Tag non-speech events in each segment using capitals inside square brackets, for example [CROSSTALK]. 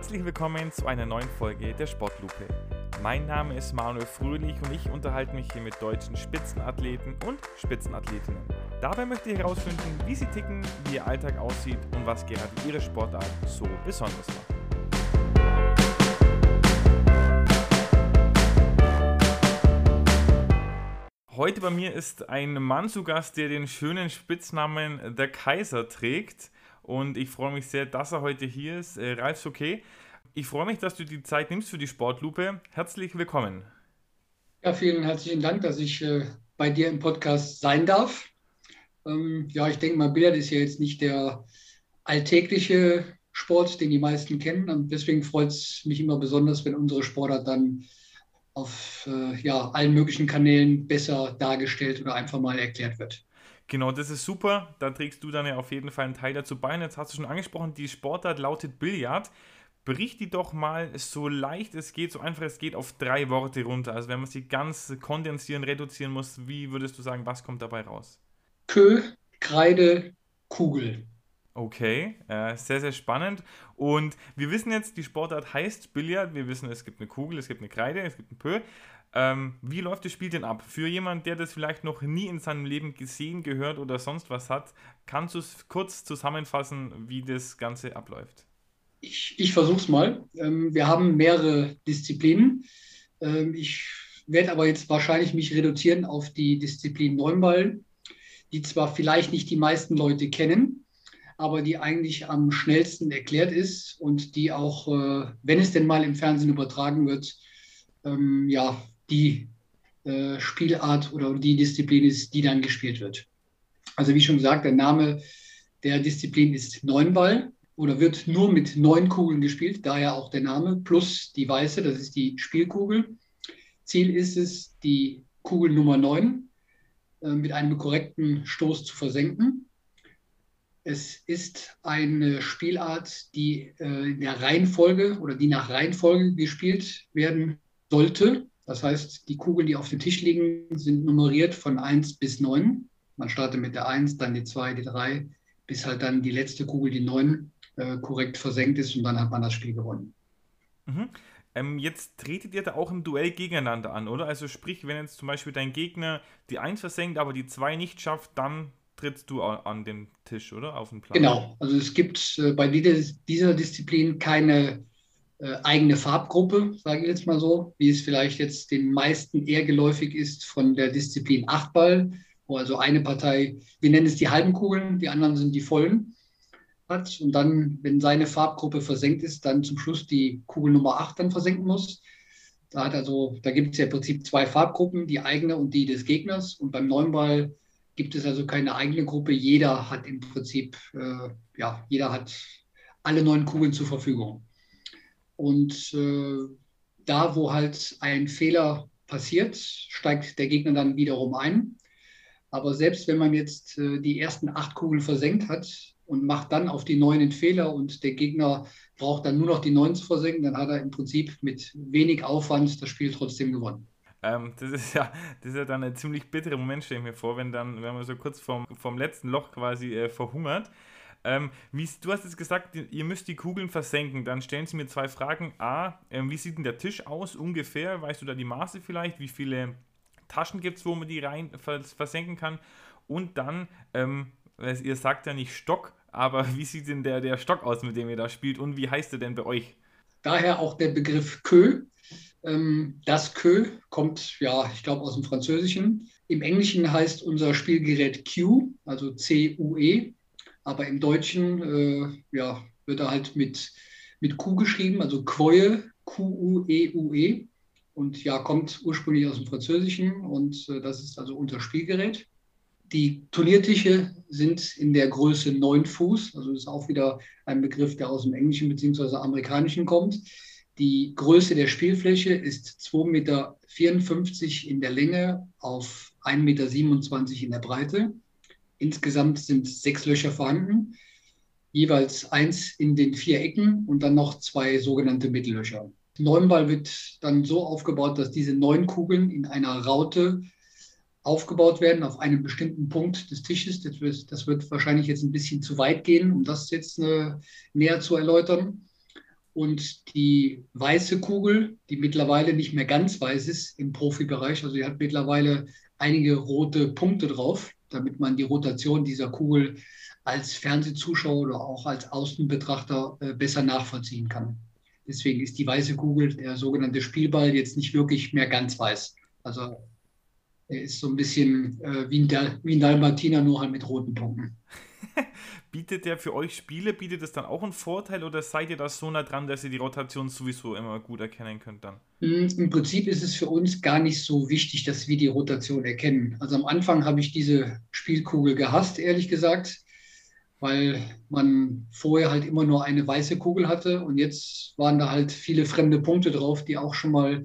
Herzlich willkommen zu einer neuen Folge der Sportlupe. Mein Name ist Manuel Fröhlich und ich unterhalte mich hier mit deutschen Spitzenathleten und Spitzenathletinnen. Dabei möchte ich herausfinden, wie sie ticken, wie ihr Alltag aussieht und was gerade ihre Sportart so besonders macht. Heute bei mir ist ein Mann zu Gast, der den schönen Spitznamen der Kaiser trägt und ich freue mich sehr, dass er heute hier ist. Äh, Ralf okay. Ich freue mich, dass du die Zeit nimmst für die Sportlupe. Herzlich willkommen. Ja, vielen herzlichen Dank, dass ich äh, bei dir im Podcast sein darf. Ähm, ja, ich denke mal, Billard ist ja jetzt nicht der alltägliche Sport, den die meisten kennen. Und deswegen freut es mich immer besonders, wenn unsere Sportart dann auf äh, ja, allen möglichen Kanälen besser dargestellt oder einfach mal erklärt wird. Genau, das ist super. Da trägst du dann ja auf jeden Fall einen Teil dazu bei. Und jetzt hast du schon angesprochen, die Sportart lautet Billard. Brich die doch mal so leicht es geht, so einfach es geht, auf drei Worte runter. Also wenn man sie ganz kondensieren, reduzieren muss, wie würdest du sagen, was kommt dabei raus? Kö, Kreide, Kugel. Okay, äh, sehr, sehr spannend. Und wir wissen jetzt, die Sportart heißt Billard. Wir wissen, es gibt eine Kugel, es gibt eine Kreide, es gibt ein Pö. Ähm, wie läuft das Spiel denn ab? Für jemanden, der das vielleicht noch nie in seinem Leben gesehen, gehört oder sonst was hat, kannst du es kurz zusammenfassen, wie das Ganze abläuft? Ich, ich versuche es mal. Ähm, wir haben mehrere Disziplinen. Ähm, ich werde aber jetzt wahrscheinlich mich reduzieren auf die Disziplin Neunball, die zwar vielleicht nicht die meisten Leute kennen, aber die eigentlich am schnellsten erklärt ist und die auch, äh, wenn es denn mal im Fernsehen übertragen wird, ähm, ja, die äh, Spielart oder die Disziplin ist, die dann gespielt wird. Also wie schon gesagt, der Name der Disziplin ist Neunball oder wird nur mit neun Kugeln gespielt, daher auch der Name, plus die weiße, das ist die Spielkugel. Ziel ist es, die Kugel Nummer neun äh, mit einem korrekten Stoß zu versenken. Es ist eine Spielart, die äh, in der Reihenfolge oder die nach Reihenfolge gespielt werden sollte. Das heißt, die Kugeln, die auf dem Tisch liegen, sind nummeriert von 1 bis 9. Man startet mit der 1, dann die 2, die 3, bis halt dann die letzte Kugel, die 9, äh, korrekt versenkt ist und dann hat man das Spiel gewonnen. Mhm. Ähm, jetzt tretet ihr da auch im Duell gegeneinander an, oder? Also sprich, wenn jetzt zum Beispiel dein Gegner die 1 versenkt, aber die 2 nicht schafft, dann trittst du an den Tisch, oder? Auf den Plan. Genau, also es gibt äh, bei dieser Disziplin keine äh, eigene Farbgruppe, sage ich jetzt mal so, wie es vielleicht jetzt den meisten eher geläufig ist von der Disziplin Achtball, wo also eine Partei, wir nennen es die halben Kugeln, die anderen sind die vollen, hat und dann, wenn seine Farbgruppe versenkt ist, dann zum Schluss die Kugel Nummer 8 dann versenken muss. Da, also, da gibt es ja im Prinzip zwei Farbgruppen, die eigene und die des Gegners. Und beim Neunball gibt es also keine eigene Gruppe. Jeder hat im Prinzip, äh, ja, jeder hat alle neun Kugeln zur Verfügung. Und äh, da, wo halt ein Fehler passiert, steigt der Gegner dann wiederum ein. Aber selbst wenn man jetzt äh, die ersten acht Kugeln versenkt hat und macht dann auf die neun den Fehler und der Gegner braucht dann nur noch die neun zu versenken, dann hat er im Prinzip mit wenig Aufwand das Spiel trotzdem gewonnen. Ähm, das, ist ja, das ist ja dann ein ziemlich bitterer Moment, stelle ich mir vor, wenn dann, wenn man so kurz vom, vom letzten Loch quasi äh, verhungert. Ähm, wie, du hast jetzt gesagt, ihr müsst die Kugeln versenken. Dann stellen Sie mir zwei Fragen. A, ähm, wie sieht denn der Tisch aus ungefähr? Weißt du da die Maße vielleicht? Wie viele Taschen gibt es, wo man die rein vers versenken kann? Und dann, ähm, ihr sagt ja nicht Stock, aber [LAUGHS] wie sieht denn der, der Stock aus, mit dem ihr da spielt? Und wie heißt er denn bei euch? Daher auch der Begriff Kö. Ähm, das Kö kommt, ja, ich glaube, aus dem Französischen. Im Englischen heißt unser Spielgerät Q, also C-U-E. Aber im Deutschen äh, ja, wird er halt mit, mit Q geschrieben, also Quoie, Q-U-E-U-E. -E. Und ja, kommt ursprünglich aus dem Französischen und äh, das ist also unser Spielgerät. Die Turniertische sind in der Größe 9 Fuß, also ist auch wieder ein Begriff, der aus dem Englischen bzw. Amerikanischen kommt. Die Größe der Spielfläche ist 2,54 Meter in der Länge auf 1,27 Meter in der Breite. Insgesamt sind sechs Löcher vorhanden, jeweils eins in den vier Ecken und dann noch zwei sogenannte Mittellöcher. Neunball wird dann so aufgebaut, dass diese neun Kugeln in einer Raute aufgebaut werden auf einem bestimmten Punkt des Tisches. Das wird, das wird wahrscheinlich jetzt ein bisschen zu weit gehen, um das jetzt äh, näher zu erläutern. Und die weiße Kugel, die mittlerweile nicht mehr ganz weiß ist im Profibereich, also die hat mittlerweile einige rote Punkte drauf, damit man die Rotation dieser Kugel als Fernsehzuschauer oder auch als Außenbetrachter äh, besser nachvollziehen kann. Deswegen ist die weiße Kugel, der sogenannte Spielball, jetzt nicht wirklich mehr ganz weiß. Also er ist so ein bisschen äh, wie, ein Dalmatiner, nur halt mit roten Punkten. [LAUGHS] bietet der für euch Spiele, bietet es dann auch einen Vorteil oder seid ihr da so nah dran, dass ihr die Rotation sowieso immer gut erkennen könnt dann? Hm, Im Prinzip ist es für uns gar nicht so wichtig, dass wir die Rotation erkennen. Also am Anfang habe ich diese Spielkugel gehasst, ehrlich gesagt weil man vorher halt immer nur eine weiße Kugel hatte und jetzt waren da halt viele fremde Punkte drauf, die auch schon mal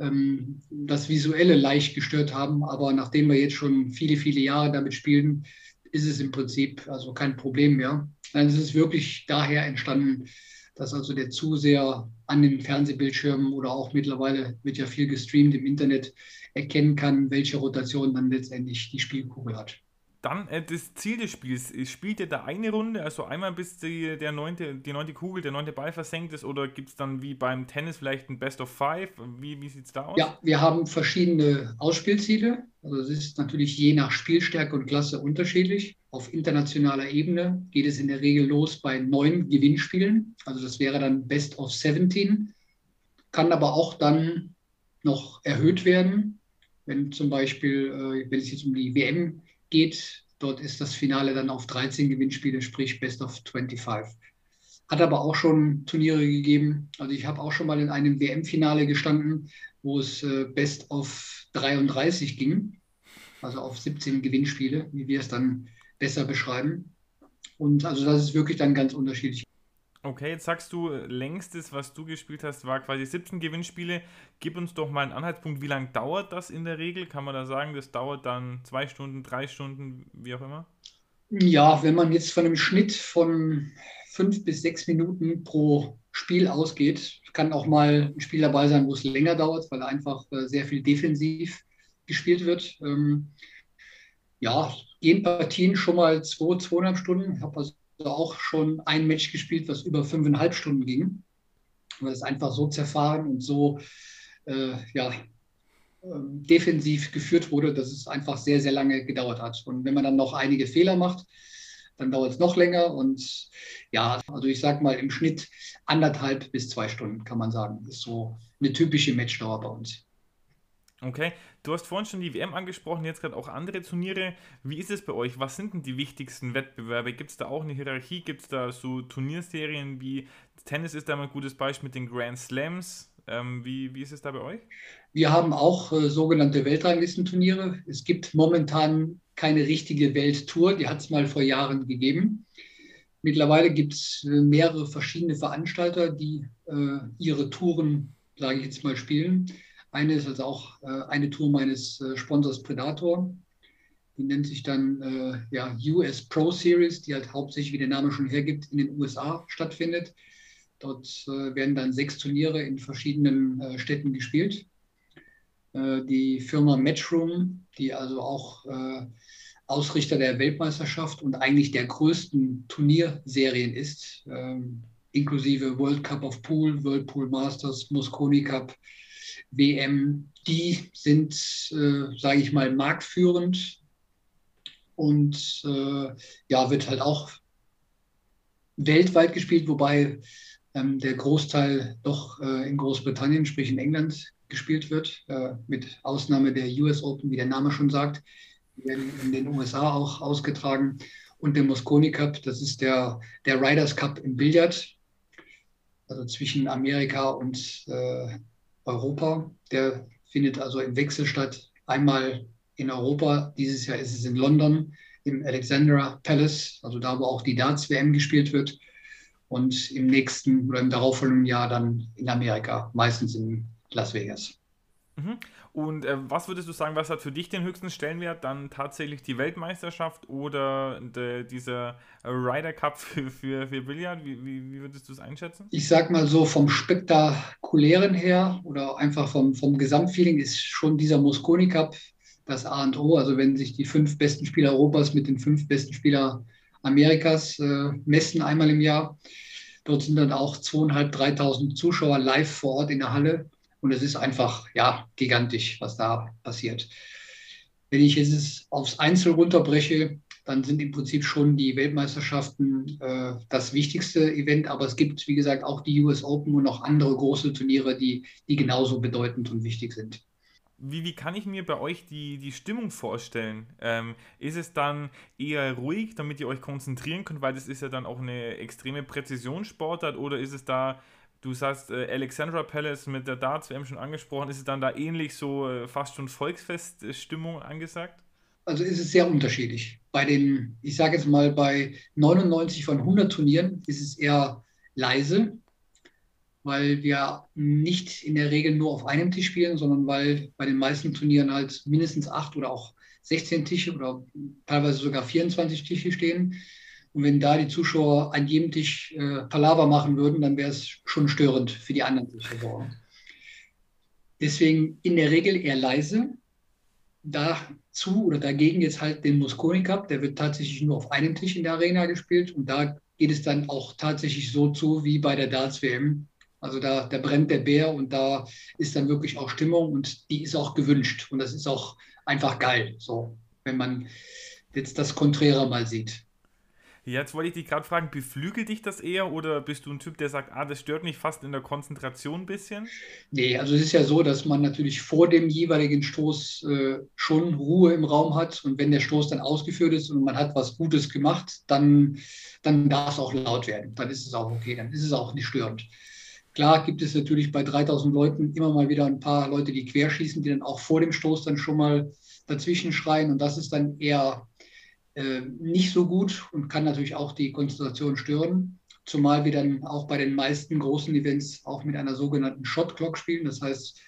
ähm, das Visuelle leicht gestört haben. Aber nachdem wir jetzt schon viele, viele Jahre damit spielen, ist es im Prinzip also kein Problem mehr. Nein, es ist wirklich daher entstanden, dass also der Zuseher an den Fernsehbildschirmen oder auch mittlerweile wird ja viel gestreamt im Internet erkennen kann, welche Rotation dann letztendlich die Spielkugel hat. Dann äh, das Ziel des Spiels. Spielt ihr da eine Runde, also einmal bis die, der neunte, die neunte Kugel, der neunte Ball versenkt ist, oder gibt es dann wie beim Tennis vielleicht ein Best of Five? Wie, wie sieht es da aus? Ja, wir haben verschiedene Ausspielziele. Also es ist natürlich je nach Spielstärke und Klasse unterschiedlich. Auf internationaler Ebene geht es in der Regel los bei neun Gewinnspielen. Also das wäre dann Best of 17. Kann aber auch dann noch erhöht werden, wenn zum Beispiel, äh, wenn es jetzt um die WM geht. Dort ist das Finale dann auf 13 Gewinnspiele, sprich Best of 25. Hat aber auch schon Turniere gegeben. Also ich habe auch schon mal in einem WM-Finale gestanden, wo es äh, Best of 33 ging, also auf 17 Gewinnspiele, wie wir es dann besser beschreiben. Und also das ist wirklich dann ganz unterschiedlich. Okay, jetzt sagst du, längstes, was du gespielt hast, war quasi 17 Gewinnspiele. Gib uns doch mal einen Anhaltspunkt, wie lange dauert das in der Regel? Kann man da sagen, das dauert dann zwei Stunden, drei Stunden, wie auch immer? Ja, wenn man jetzt von einem Schnitt von fünf bis sechs Minuten pro Spiel ausgeht, kann auch mal ein Spiel dabei sein, wo es länger dauert, weil einfach äh, sehr viel defensiv gespielt wird. Ähm, ja, gehen Partien schon mal zwei, zweieinhalb Stunden. Ich habe also auch schon ein Match gespielt, was über fünfeinhalb Stunden ging, weil es einfach so zerfahren und so äh, ja, ähm, defensiv geführt wurde, dass es einfach sehr, sehr lange gedauert hat. Und wenn man dann noch einige Fehler macht, dann dauert es noch länger. Und ja, also ich sage mal im Schnitt anderthalb bis zwei Stunden, kann man sagen, ist so eine typische Matchdauer bei uns. Okay, du hast vorhin schon die WM angesprochen, jetzt gerade auch andere Turniere. Wie ist es bei euch? Was sind denn die wichtigsten Wettbewerbe? Gibt es da auch eine Hierarchie? Gibt es da so Turnierserien wie Tennis ist da mal ein gutes Beispiel mit den Grand Slams? Ähm, wie, wie ist es da bei euch? Wir haben auch äh, sogenannte Weltranglistenturniere. Es gibt momentan keine richtige Welttour, die hat es mal vor Jahren gegeben. Mittlerweile gibt es äh, mehrere verschiedene Veranstalter, die äh, ihre Touren, sage ich jetzt mal, spielen. Eine ist also auch äh, eine Tour meines äh, Sponsors Predator. Die nennt sich dann äh, ja, US Pro Series, die halt hauptsächlich, wie der Name schon hergibt, in den USA stattfindet. Dort äh, werden dann sechs Turniere in verschiedenen äh, Städten gespielt. Äh, die Firma Matchroom, die also auch Ausrichter der Weltmeisterschaft und eigentlich der größten Turnierserien ist, ähm, inklusive World Cup of Pool, World Pool Masters, Mosconi Cup, WM, die sind, äh, sage ich mal, marktführend und äh, ja, wird halt auch weltweit gespielt, wobei ähm, der Großteil doch äh, in Großbritannien, sprich in England, gespielt wird, äh, mit Ausnahme der US Open, wie der Name schon sagt. Die werden in den USA auch ausgetragen. Und der Mosconi Cup, das ist der, der Riders Cup im Billard, also zwischen Amerika und äh, Europa. Der findet also im Wechsel statt. Einmal in Europa, dieses Jahr ist es in London, im Alexandra Palace, also da, wo auch die Darts-WM gespielt wird. Und im nächsten oder im darauffolgenden Jahr dann in Amerika, meistens in Las Vegas. Mhm. Und äh, was würdest du sagen, was hat für dich den höchsten Stellenwert? Dann tatsächlich die Weltmeisterschaft oder de, dieser Ryder Cup für, für, für Billard? Wie, wie, wie würdest du es einschätzen? Ich sag mal so, vom Spektakulären her oder einfach vom, vom Gesamtfeeling ist schon dieser Mosconi Cup das A und O. Also wenn sich die fünf besten Spieler Europas mit den fünf besten Spielern Amerikas äh, messen einmal im Jahr, Dort sind dann auch zweieinhalb, dreitausend Zuschauer live vor Ort in der Halle. Und es ist einfach, ja, gigantisch, was da passiert. Wenn ich es aufs Einzel runterbreche, dann sind im Prinzip schon die Weltmeisterschaften äh, das wichtigste Event. Aber es gibt, wie gesagt, auch die US Open und noch andere große Turniere, die, die genauso bedeutend und wichtig sind. Wie, wie kann ich mir bei euch die, die Stimmung vorstellen? Ähm, ist es dann eher ruhig, damit ihr euch konzentrieren könnt, weil das ist ja dann auch eine extreme Präzisionssportart oder ist es da, du sagst äh, Alexandra Palace mit der Darts-WM schon angesprochen, ist es dann da ähnlich so äh, fast schon Volksfeststimmung angesagt? Also ist es sehr unterschiedlich. Bei den, ich sage jetzt mal, bei 99 von 100 Turnieren ist es eher leise weil wir nicht in der Regel nur auf einem Tisch spielen, sondern weil bei den meisten Turnieren halt mindestens acht oder auch 16 Tische oder teilweise sogar 24 Tische stehen. Und wenn da die Zuschauer an jedem Tisch äh, Palaver machen würden, dann wäre es schon störend für die anderen Tische. Deswegen in der Regel eher leise. Dazu oder dagegen jetzt halt den Mosconi Cup, der wird tatsächlich nur auf einem Tisch in der Arena gespielt und da geht es dann auch tatsächlich so zu wie bei der Darts WM. Also da, da brennt der Bär und da ist dann wirklich auch Stimmung und die ist auch gewünscht. Und das ist auch einfach geil, so, wenn man jetzt das Konträre mal sieht. Jetzt wollte ich dich gerade fragen, beflügelt dich das eher oder bist du ein Typ, der sagt, ah, das stört mich fast in der Konzentration ein bisschen? Nee, also es ist ja so, dass man natürlich vor dem jeweiligen Stoß äh, schon Ruhe im Raum hat und wenn der Stoß dann ausgeführt ist und man hat was Gutes gemacht, dann, dann darf es auch laut werden. Dann ist es auch okay, dann ist es auch nicht störend. Klar gibt es natürlich bei 3000 Leuten immer mal wieder ein paar Leute, die querschießen, die dann auch vor dem Stoß dann schon mal dazwischen schreien. Und das ist dann eher äh, nicht so gut und kann natürlich auch die Konzentration stören. Zumal wir dann auch bei den meisten großen Events auch mit einer sogenannten Shot Clock spielen. Das heißt,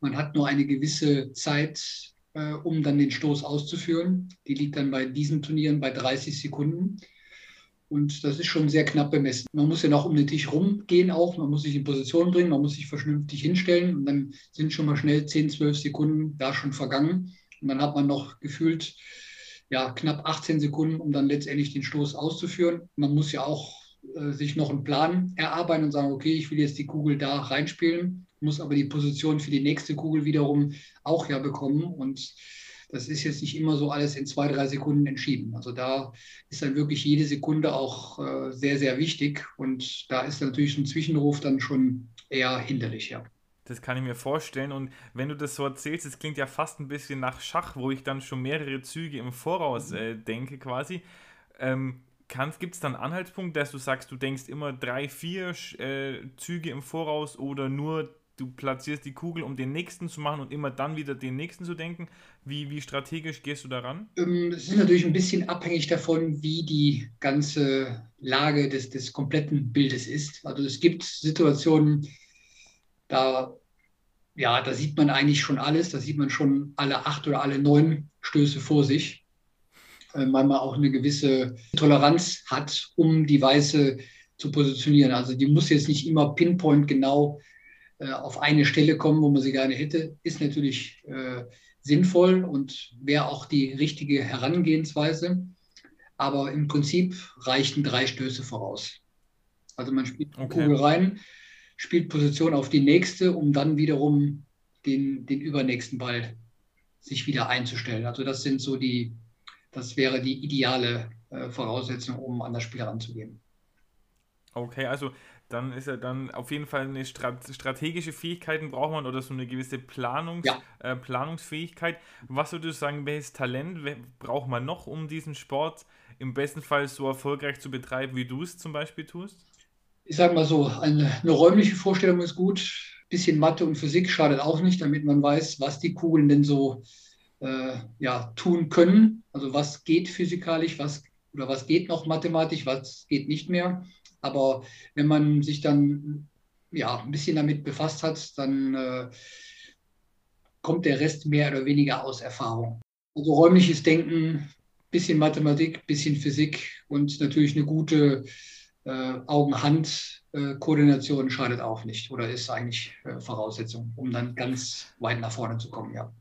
man hat nur eine gewisse Zeit, äh, um dann den Stoß auszuführen. Die liegt dann bei diesen Turnieren bei 30 Sekunden. Und das ist schon sehr knapp bemessen. Man muss ja noch um den Tisch rumgehen auch, man muss sich in Position bringen, man muss sich vernünftig hinstellen und dann sind schon mal schnell 10, 12 Sekunden da schon vergangen. Und dann hat man noch gefühlt ja, knapp 18 Sekunden, um dann letztendlich den Stoß auszuführen. Man muss ja auch äh, sich noch einen Plan erarbeiten und sagen, okay, ich will jetzt die Kugel da reinspielen, muss aber die Position für die nächste Kugel wiederum auch ja bekommen. Und das ist jetzt nicht immer so alles in zwei, drei Sekunden entschieden. Also da ist dann wirklich jede Sekunde auch äh, sehr, sehr wichtig. Und da ist natürlich ein Zwischenruf dann schon eher hinderlich, ja. Das kann ich mir vorstellen. Und wenn du das so erzählst, es klingt ja fast ein bisschen nach Schach, wo ich dann schon mehrere Züge im Voraus äh, denke quasi. Ähm, Gibt es dann Anhaltspunkt, dass du sagst, du denkst immer drei, vier äh, Züge im Voraus oder nur du platzierst die Kugel, um den nächsten zu machen und immer dann wieder den nächsten zu denken. Wie, wie strategisch gehst du daran? Ähm, es ist natürlich ein bisschen abhängig davon, wie die ganze Lage des, des kompletten Bildes ist. Also es gibt Situationen, da, ja, da sieht man eigentlich schon alles, da sieht man schon alle acht oder alle neun Stöße vor sich, äh, weil man auch eine gewisse Toleranz hat, um die Weiße zu positionieren. Also die muss jetzt nicht immer pinpoint genau äh, auf eine Stelle kommen, wo man sie gerne hätte, ist natürlich äh, sinnvoll und wäre auch die richtige Herangehensweise. Aber im Prinzip reichten drei Stöße voraus. Also man spielt okay. Kugel rein, spielt Position auf die nächste, um dann wiederum den, den übernächsten Ball sich wieder einzustellen. Also das sind so die, das wäre die ideale äh, Voraussetzung, um an das Spiel heranzugehen. Okay, also dann ist ja dann auf jeden Fall eine Strat strategische Fähigkeiten braucht man oder so eine gewisse Planungs ja. äh, Planungsfähigkeit. Was würdest du sagen, welches Talent braucht man noch, um diesen Sport im besten Fall so erfolgreich zu betreiben, wie du es zum Beispiel tust? Ich sage mal so, eine, eine räumliche Vorstellung ist gut. Ein bisschen Mathe und Physik schadet auch nicht, damit man weiß, was die Kugeln denn so äh, ja, tun können. Also was geht physikalisch, was oder was geht noch mathematisch, was geht nicht mehr. Aber wenn man sich dann ja, ein bisschen damit befasst hat, dann äh, kommt der Rest mehr oder weniger aus Erfahrung. Also räumliches Denken, bisschen Mathematik, bisschen Physik und natürlich eine gute äh, Augen-Hand-Koordination schadet auch nicht oder ist eigentlich äh, Voraussetzung, um dann ganz weit nach vorne zu kommen, ja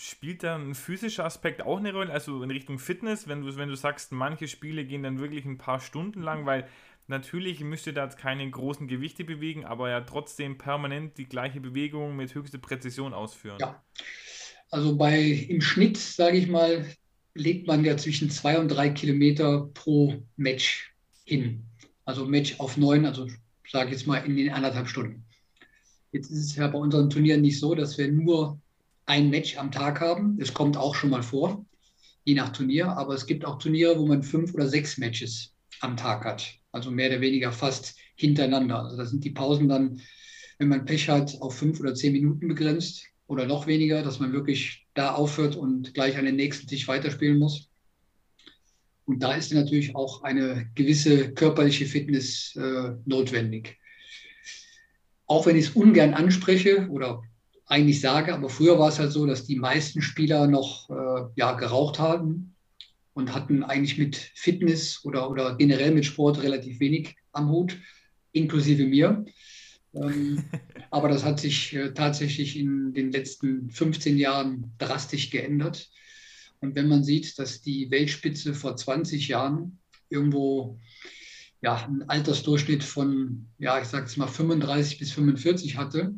spielt da ein physischer Aspekt auch eine Rolle? Also in Richtung Fitness, wenn du, wenn du sagst, manche Spiele gehen dann wirklich ein paar Stunden lang, weil Natürlich müsst ihr da jetzt keine großen Gewichte bewegen, aber ja trotzdem permanent die gleiche Bewegung mit höchster Präzision ausführen. Ja, also bei im Schnitt, sage ich mal, legt man ja zwischen zwei und drei Kilometer pro Match hin. Also Match auf neun, also sage jetzt mal in den anderthalb Stunden. Jetzt ist es ja bei unseren Turnieren nicht so, dass wir nur ein Match am Tag haben. Es kommt auch schon mal vor, je nach Turnier. Aber es gibt auch Turniere, wo man fünf oder sechs Matches am Tag hat. Also mehr oder weniger fast hintereinander. Also da sind die Pausen dann, wenn man Pech hat, auf fünf oder zehn Minuten begrenzt oder noch weniger, dass man wirklich da aufhört und gleich an den nächsten Tisch weiterspielen muss. Und da ist natürlich auch eine gewisse körperliche Fitness äh, notwendig. Auch wenn ich es ungern anspreche oder eigentlich sage, aber früher war es halt so, dass die meisten Spieler noch äh, ja, geraucht haben und hatten eigentlich mit Fitness oder, oder generell mit Sport relativ wenig am Hut, inklusive mir. Ähm, [LAUGHS] aber das hat sich äh, tatsächlich in den letzten 15 Jahren drastisch geändert. Und wenn man sieht, dass die Weltspitze vor 20 Jahren irgendwo ja, einen Altersdurchschnitt von, ja, ich sage es mal 35 bis 45 hatte,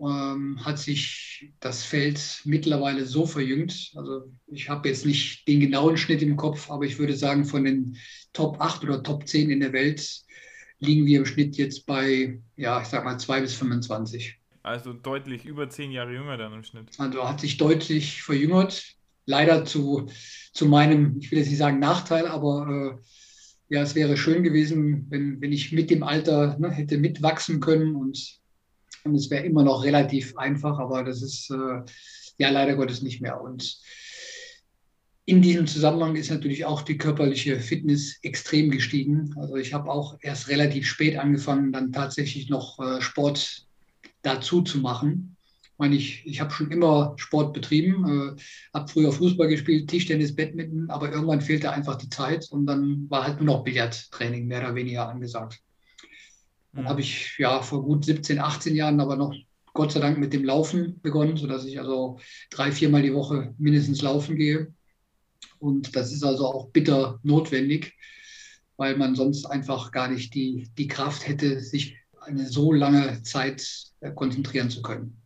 ähm, hat sich das Feld mittlerweile so verjüngt. Also ich habe jetzt nicht den genauen Schnitt im Kopf, aber ich würde sagen, von den Top 8 oder Top 10 in der Welt liegen wir im Schnitt jetzt bei, ja, ich sag mal 2 bis 25. Also deutlich über 10 Jahre jünger dann im Schnitt. Also hat sich deutlich verjüngert. Leider zu, zu meinem, ich will jetzt nicht sagen Nachteil, aber äh, ja, es wäre schön gewesen, wenn, wenn ich mit dem Alter ne, hätte mitwachsen können und und es wäre immer noch relativ einfach, aber das ist äh, ja leider Gottes nicht mehr. Und in diesem Zusammenhang ist natürlich auch die körperliche Fitness extrem gestiegen. Also ich habe auch erst relativ spät angefangen, dann tatsächlich noch äh, Sport dazu zu machen. Ich meine, ich, ich habe schon immer Sport betrieben, äh, habe früher Fußball gespielt, Tischtennis, Badminton, aber irgendwann fehlte einfach die Zeit und dann war halt nur noch Billardtraining mehr oder weniger angesagt. Dann mhm. habe ich ja vor gut 17, 18 Jahren aber noch Gott sei Dank mit dem Laufen begonnen, sodass ich also drei, viermal die Woche mindestens laufen gehe. Und das ist also auch bitter notwendig, weil man sonst einfach gar nicht die, die Kraft hätte, sich eine so lange Zeit äh, konzentrieren zu können.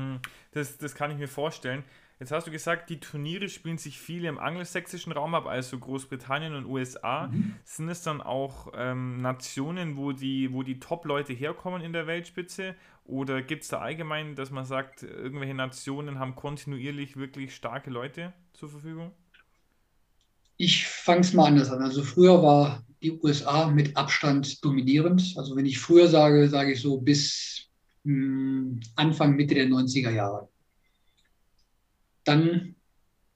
Hm, das, das kann ich mir vorstellen. Jetzt hast du gesagt, die Turniere spielen sich viel im angelsächsischen Raum ab, also Großbritannien und USA. Mhm. Sind es dann auch ähm, Nationen, wo die, wo die Top-Leute herkommen in der Weltspitze? Oder gibt es da allgemein, dass man sagt, irgendwelche Nationen haben kontinuierlich wirklich starke Leute zur Verfügung? Ich fange es mal anders an. Also früher war die USA mit Abstand dominierend. Also wenn ich früher sage, sage ich so bis Anfang, Mitte der 90er Jahre. Dann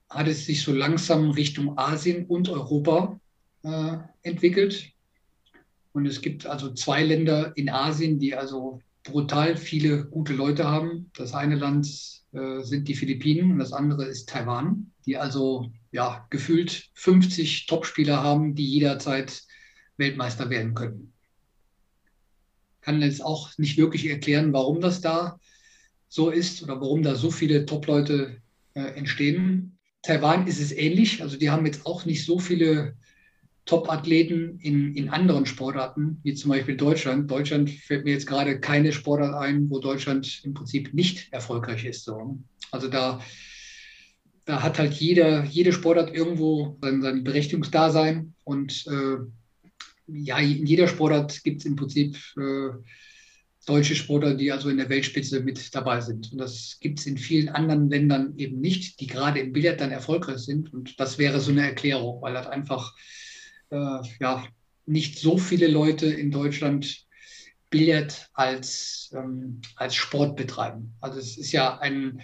hat es sich so langsam Richtung Asien und Europa äh, entwickelt. Und es gibt also zwei Länder in Asien, die also brutal viele gute Leute haben. Das eine Land äh, sind die Philippinen und das andere ist Taiwan, die also ja, gefühlt 50 Topspieler haben, die jederzeit Weltmeister werden können. Kann jetzt auch nicht wirklich erklären, warum das da so ist oder warum da so viele Top-Leute äh, entstehen. Taiwan ist es ähnlich. Also die haben jetzt auch nicht so viele Top-Athleten in, in anderen Sportarten, wie zum Beispiel Deutschland. Deutschland fällt mir jetzt gerade keine Sportart ein, wo Deutschland im Prinzip nicht erfolgreich ist. So. Also da, da hat halt jeder, jede Sportart irgendwo sein, sein Berechtigungsdasein. Und äh, ja, in jeder Sportart gibt es im Prinzip äh, deutsche Sportler, die also in der Weltspitze mit dabei sind. Und das gibt es in vielen anderen Ländern eben nicht, die gerade im Billard dann erfolgreich sind. Und das wäre so eine Erklärung, weil das einfach äh, ja, nicht so viele Leute in Deutschland Billard als, ähm, als Sport betreiben. Also es ist ja ein,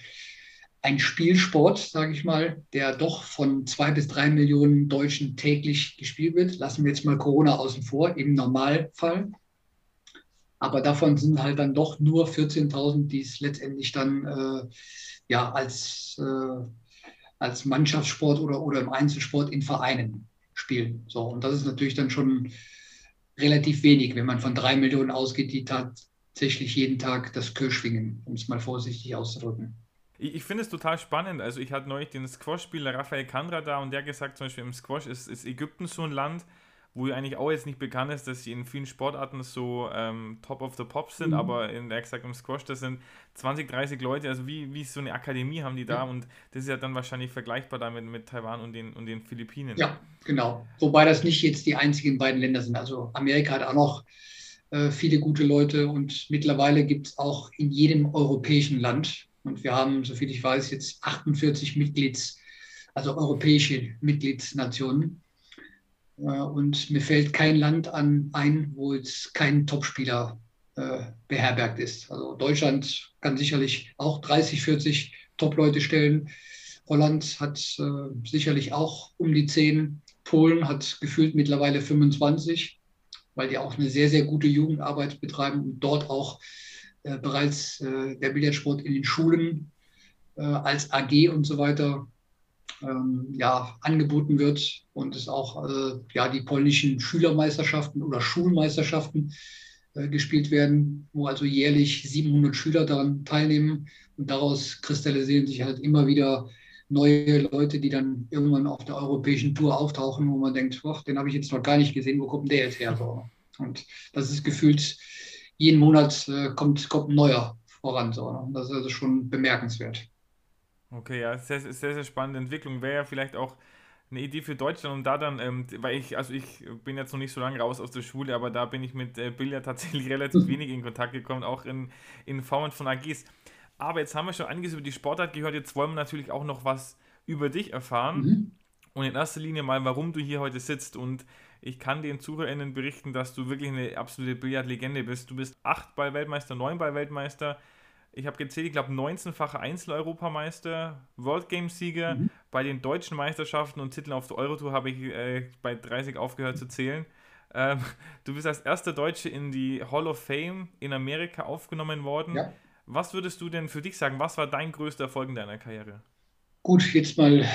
ein Spielsport, sage ich mal, der doch von zwei bis drei Millionen Deutschen täglich gespielt wird. Lassen wir jetzt mal Corona außen vor, im Normalfall. Aber davon sind halt dann doch nur 14.000, die es letztendlich dann äh, ja, als, äh, als Mannschaftssport oder, oder im Einzelsport in Vereinen spielen. So, und das ist natürlich dann schon relativ wenig, wenn man von drei Millionen ausgeht, die tatsächlich jeden Tag das Kür schwingen, um es mal vorsichtig auszudrücken. Ich, ich finde es total spannend. Also ich hatte neulich den Squash-Spieler Raphael Kandra da und der gesagt, zum Beispiel im Squash ist, ist Ägypten so ein Land, wo eigentlich auch jetzt nicht bekannt ist, dass sie in vielen Sportarten so ähm, top of the pops sind, mhm. aber in der exakt im Squash, das sind 20, 30 Leute, also wie, wie so eine Akademie haben die da ja. und das ist ja dann wahrscheinlich vergleichbar damit mit Taiwan und den, und den Philippinen. Ja, genau. Wobei das nicht jetzt die einzigen beiden Länder sind. Also Amerika hat auch noch äh, viele gute Leute und mittlerweile gibt es auch in jedem europäischen Land, und wir haben, soviel ich weiß, jetzt 48 Mitglieds, also europäische Mitgliedsnationen. Äh, und mir fällt kein Land an ein, wo jetzt kein Topspieler äh, beherbergt ist. Also Deutschland kann sicherlich auch 30, 40 Top-Leute stellen. Holland hat äh, sicherlich auch um die 10. Polen hat gefühlt mittlerweile 25, weil die auch eine sehr, sehr gute Jugendarbeit betreiben und dort auch äh, bereits äh, der Billardsport in den Schulen äh, als AG und so weiter ähm, ja, angeboten wird und es auch äh, ja, die polnischen Schülermeisterschaften oder Schulmeisterschaften äh, gespielt werden, wo also jährlich 700 Schüler daran teilnehmen und daraus kristallisieren sich halt immer wieder neue Leute, die dann irgendwann auf der europäischen Tour auftauchen, wo man denkt, den habe ich jetzt noch gar nicht gesehen, wo kommt der jetzt her? Und das ist gefühlt, jeden Monat äh, kommt, kommt ein neuer voran. So. Ne? Das ist also schon bemerkenswert. Okay, ja, sehr, sehr, sehr spannende Entwicklung. Wäre ja vielleicht auch eine Idee für Deutschland, um da dann, ähm, weil ich, also ich bin jetzt noch nicht so lange raus aus der Schule, aber da bin ich mit äh, Billard tatsächlich [LAUGHS] relativ wenig in Kontakt gekommen, auch in, in Formen von AGs. Aber jetzt haben wir schon einiges über die Sportart gehört, jetzt wollen wir natürlich auch noch was über dich erfahren. Mhm. Und in erster Linie mal, warum du hier heute sitzt. Und ich kann den ZuhörerInnen berichten, dass du wirklich eine absolute Billardlegende bist. Du bist 8 Ball-Weltmeister, 9 Ball-Weltmeister, ich habe gezählt, ich glaube 19-fache Einzel-Europameister, World Games-Sieger. Mhm. Bei den deutschen Meisterschaften und Titeln auf der Eurotour habe ich äh, bei 30 aufgehört zu zählen. Ähm, [LAUGHS] du bist als erster Deutsche in die Hall of Fame in Amerika aufgenommen worden. Ja. Was würdest du denn für dich sagen? Was war dein größter Erfolg in deiner Karriere? Gut, jetzt mal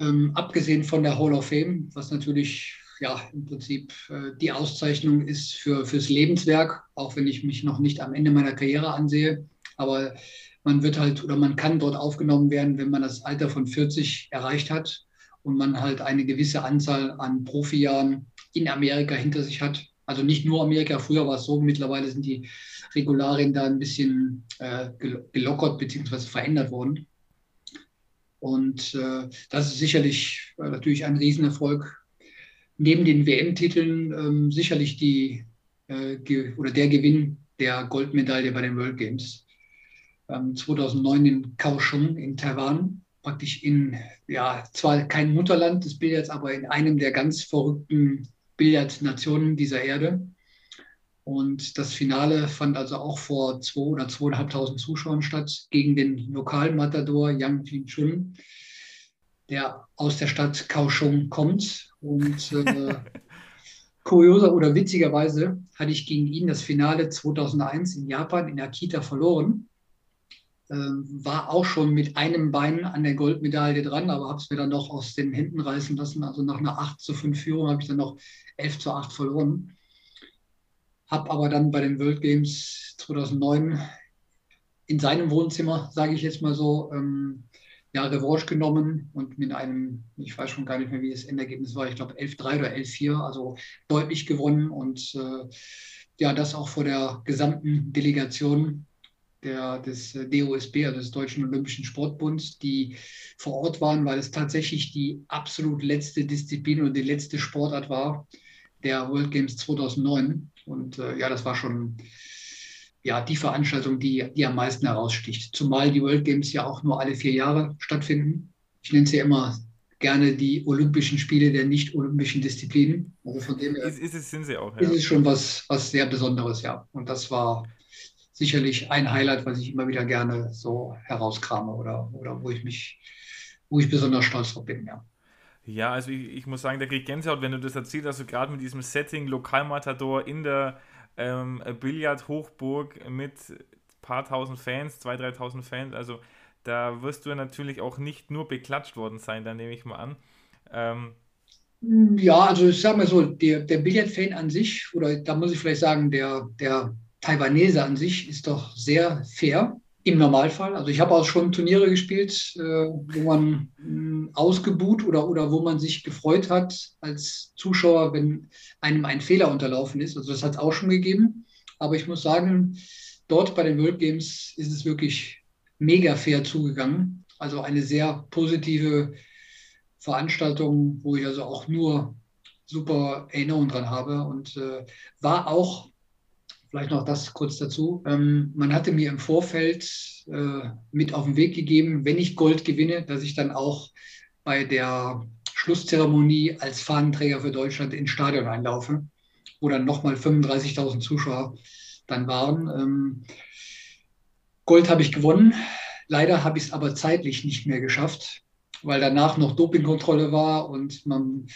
ähm, abgesehen von der Hall of Fame, was natürlich ja im Prinzip äh, die Auszeichnung ist für, fürs Lebenswerk, auch wenn ich mich noch nicht am Ende meiner Karriere ansehe aber man wird halt oder man kann dort aufgenommen werden, wenn man das Alter von 40 erreicht hat und man halt eine gewisse Anzahl an Profijahren in Amerika hinter sich hat. Also nicht nur Amerika, früher war es so, mittlerweile sind die Regularien da ein bisschen äh, gelockert bzw. verändert worden. Und äh, das ist sicherlich äh, natürlich ein Riesenerfolg. Neben den WM-Titeln ähm, sicherlich die äh, oder der Gewinn der Goldmedaille bei den World Games. 2009 ähm, in Kaohsiung in Taiwan, praktisch in, ja, zwar kein Mutterland des Billards, aber in einem der ganz verrückten Billardnationen dieser Erde. Und das Finale fand also auch vor zwei oder zweieinhalbtausend Zuschauern statt gegen den Lokalmatador Yang Jin-chun, der aus der Stadt Kaohsiung kommt. Und äh, [LAUGHS] kurioser oder witzigerweise hatte ich gegen ihn das Finale 2001 in Japan in Akita verloren. Ähm, war auch schon mit einem Bein an der Goldmedaille dran, aber habe es mir dann noch aus den Händen reißen lassen. Also nach einer 8 zu 5 Führung habe ich dann noch 11 zu 8 verloren. Habe aber dann bei den World Games 2009 in seinem Wohnzimmer, sage ich jetzt mal so, ähm, ja, Revanche genommen und mit einem, ich weiß schon gar nicht mehr, wie das Endergebnis war, ich glaube 11-3 oder 11-4, also deutlich gewonnen und äh, ja, das auch vor der gesamten Delegation der, des äh, DOSB, also des Deutschen Olympischen Sportbunds, die vor Ort waren, weil es tatsächlich die absolut letzte Disziplin und die letzte Sportart war der World Games 2009. Und äh, ja, das war schon ja, die Veranstaltung, die, die am meisten heraussticht. Zumal die World Games ja auch nur alle vier Jahre stattfinden. Ich nenne sie ja immer gerne die Olympischen Spiele der nicht-olympischen Disziplinen. Also von dem her ist, ist es, sind sie auch. Ja. Ist es schon was, was sehr Besonderes, ja. Und das war sicherlich ein Highlight, was ich immer wieder gerne so herauskrame oder, oder wo ich mich, wo ich besonders stolz drauf bin, ja. Ja, also ich, ich muss sagen, kriege ich Gänsehaut, wenn du das erzählst, also gerade mit diesem Setting Lokalmatador in der ähm, Billard-Hochburg mit ein paar tausend Fans, zwei, dreitausend Fans, also da wirst du natürlich auch nicht nur beklatscht worden sein, da nehme ich mal an. Ähm, ja, also ich sage mal so, der, der Billard-Fan an sich, oder da muss ich vielleicht sagen, der, der Taiwanese an sich ist doch sehr fair im Normalfall. Also ich habe auch schon Turniere gespielt, äh, wo man ausgebuht oder, oder wo man sich gefreut hat als Zuschauer, wenn einem ein Fehler unterlaufen ist. Also das hat es auch schon gegeben. Aber ich muss sagen, dort bei den World Games ist es wirklich mega fair zugegangen. Also eine sehr positive Veranstaltung, wo ich also auch nur super Erinnerungen dran habe und äh, war auch, vielleicht noch das kurz dazu, ähm, man hatte mir im Vorfeld äh, mit auf den Weg gegeben, wenn ich Gold gewinne, dass ich dann auch bei der Schlusszeremonie als Fahnenträger für Deutschland ins Stadion einlaufe, wo dann nochmal 35.000 Zuschauer dann waren. Ähm, Gold habe ich gewonnen. Leider habe ich es aber zeitlich nicht mehr geschafft, weil danach noch Dopingkontrolle war und man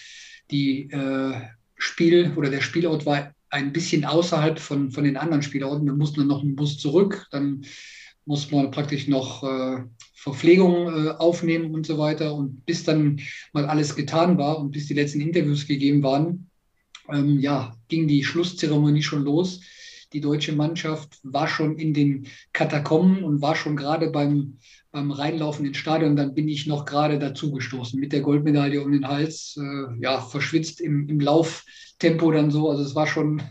die äh, Spiel oder der Spielort war ein bisschen außerhalb von, von den anderen Spielorten. Wir mussten dann noch einen Bus zurück, dann muss man praktisch noch äh, Verpflegung äh, aufnehmen und so weiter. Und bis dann mal alles getan war und bis die letzten Interviews gegeben waren, ähm, ja, ging die Schlusszeremonie schon los die deutsche Mannschaft war schon in den Katakomben und war schon gerade beim, beim Reinlaufen ins Stadion. Dann bin ich noch gerade dazugestoßen mit der Goldmedaille um den Hals, äh, ja, verschwitzt im, im Lauftempo dann so. Also es war schon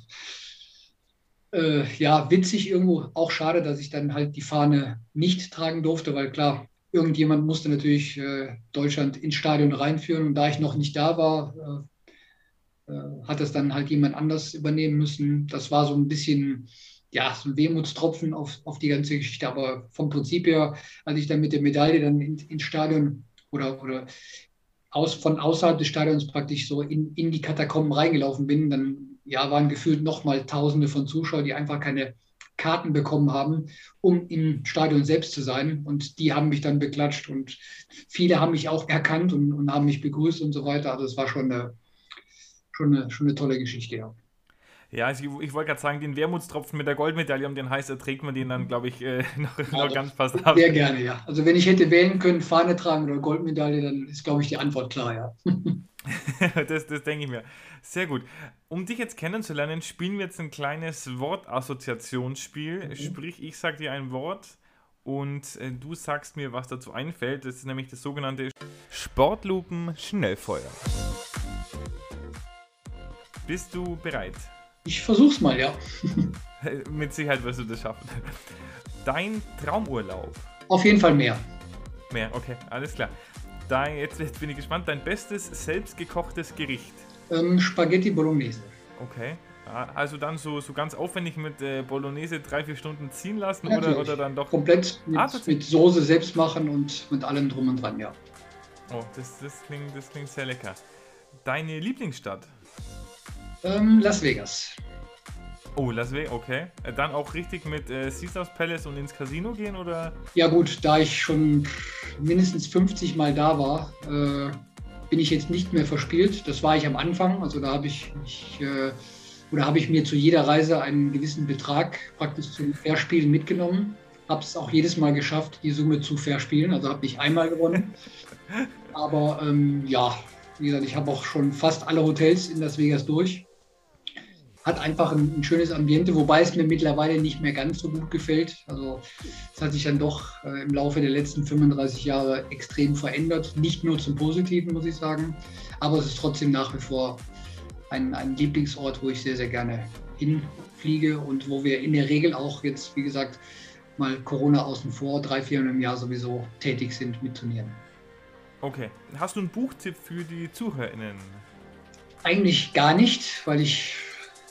äh, ja, witzig irgendwo. Auch schade, dass ich dann halt die Fahne nicht tragen durfte, weil klar, irgendjemand musste natürlich äh, Deutschland ins Stadion reinführen. Und da ich noch nicht da war, äh, äh, hat es dann halt jemand anders übernehmen müssen. Das war so ein bisschen, ja, so ein Wehmutstropfen auf, auf die ganze Geschichte. Aber vom Prinzip her, als ich dann mit der Medaille dann in, ins Stadion oder, oder aus, von außerhalb des Stadions praktisch so in, in die Katakomben reingelaufen bin, dann ja, waren gefühlt nochmal Tausende von Zuschauern, die einfach keine Karten bekommen haben, um im Stadion selbst zu sein. Und die haben mich dann beklatscht und viele haben mich auch erkannt und, und haben mich begrüßt und so weiter. Also es war schon eine, schon eine, schon eine tolle Geschichte, ja. Ja, also ich, ich wollte gerade sagen, den Wermutstropfen mit der Goldmedaille um den Hals erträgt man den dann, glaube ich, äh, [LAUGHS] noch, ja, noch ganz fast ab. Sehr gerne, ja. Also wenn ich hätte wählen können, Fahne tragen oder Goldmedaille, dann ist, glaube ich, die Antwort klar, ja. [LAUGHS] [LAUGHS] das, das denke ich mir. Sehr gut. Um dich jetzt kennenzulernen, spielen wir jetzt ein kleines Wortassoziationsspiel. Mhm. Sprich, ich sage dir ein Wort und äh, du sagst mir, was dazu einfällt. Das ist nämlich das sogenannte Sportlupen-Schnellfeuer. Bist du bereit? Ich versuch's mal, ja. [LAUGHS] Mit Sicherheit wirst du das schaffen. Dein Traumurlaub? Auf jeden Fall mehr. Mehr, okay, alles klar. Dein, jetzt, jetzt bin ich gespannt. Dein bestes selbstgekochtes Gericht? Ähm, Spaghetti Bolognese. Okay. Ah, also dann so, so ganz aufwendig mit äh, Bolognese drei, vier Stunden ziehen lassen oder, oder dann doch. Komplett mit, ah, mit Soße selbst machen und mit allem drum und dran, ja. Oh, das, das, klingt, das klingt sehr lecker. Deine Lieblingsstadt? Ähm, Las Vegas. Oh, Las Vegas, okay. Äh, dann auch richtig mit äh, Caesars Palace und ins Casino gehen, oder? Ja gut, da ich schon mindestens 50 Mal da war, äh, bin ich jetzt nicht mehr verspielt. Das war ich am Anfang. Also da habe ich, ich äh, oder habe ich mir zu jeder Reise einen gewissen Betrag praktisch zum Verspielen mitgenommen. Habe es auch jedes Mal geschafft, die Summe zu verspielen. Also habe ich einmal gewonnen. [LAUGHS] Aber ähm, ja, wie gesagt, ich habe auch schon fast alle Hotels in Las Vegas durch hat einfach ein, ein, schönes Ambiente, wobei es mir mittlerweile nicht mehr ganz so gut gefällt. Also es hat sich dann doch äh, im Laufe der letzten 35 Jahre extrem verändert. Nicht nur zum Positiven, muss ich sagen, aber es ist trotzdem nach wie vor ein, ein Lieblingsort, wo ich sehr, sehr gerne hinfliege und wo wir in der Regel auch jetzt, wie gesagt, mal Corona außen vor, drei, vier im Jahr sowieso tätig sind mit Turnieren. Okay. Hast du einen Buchtipp für die ZuhörerInnen? Eigentlich gar nicht, weil ich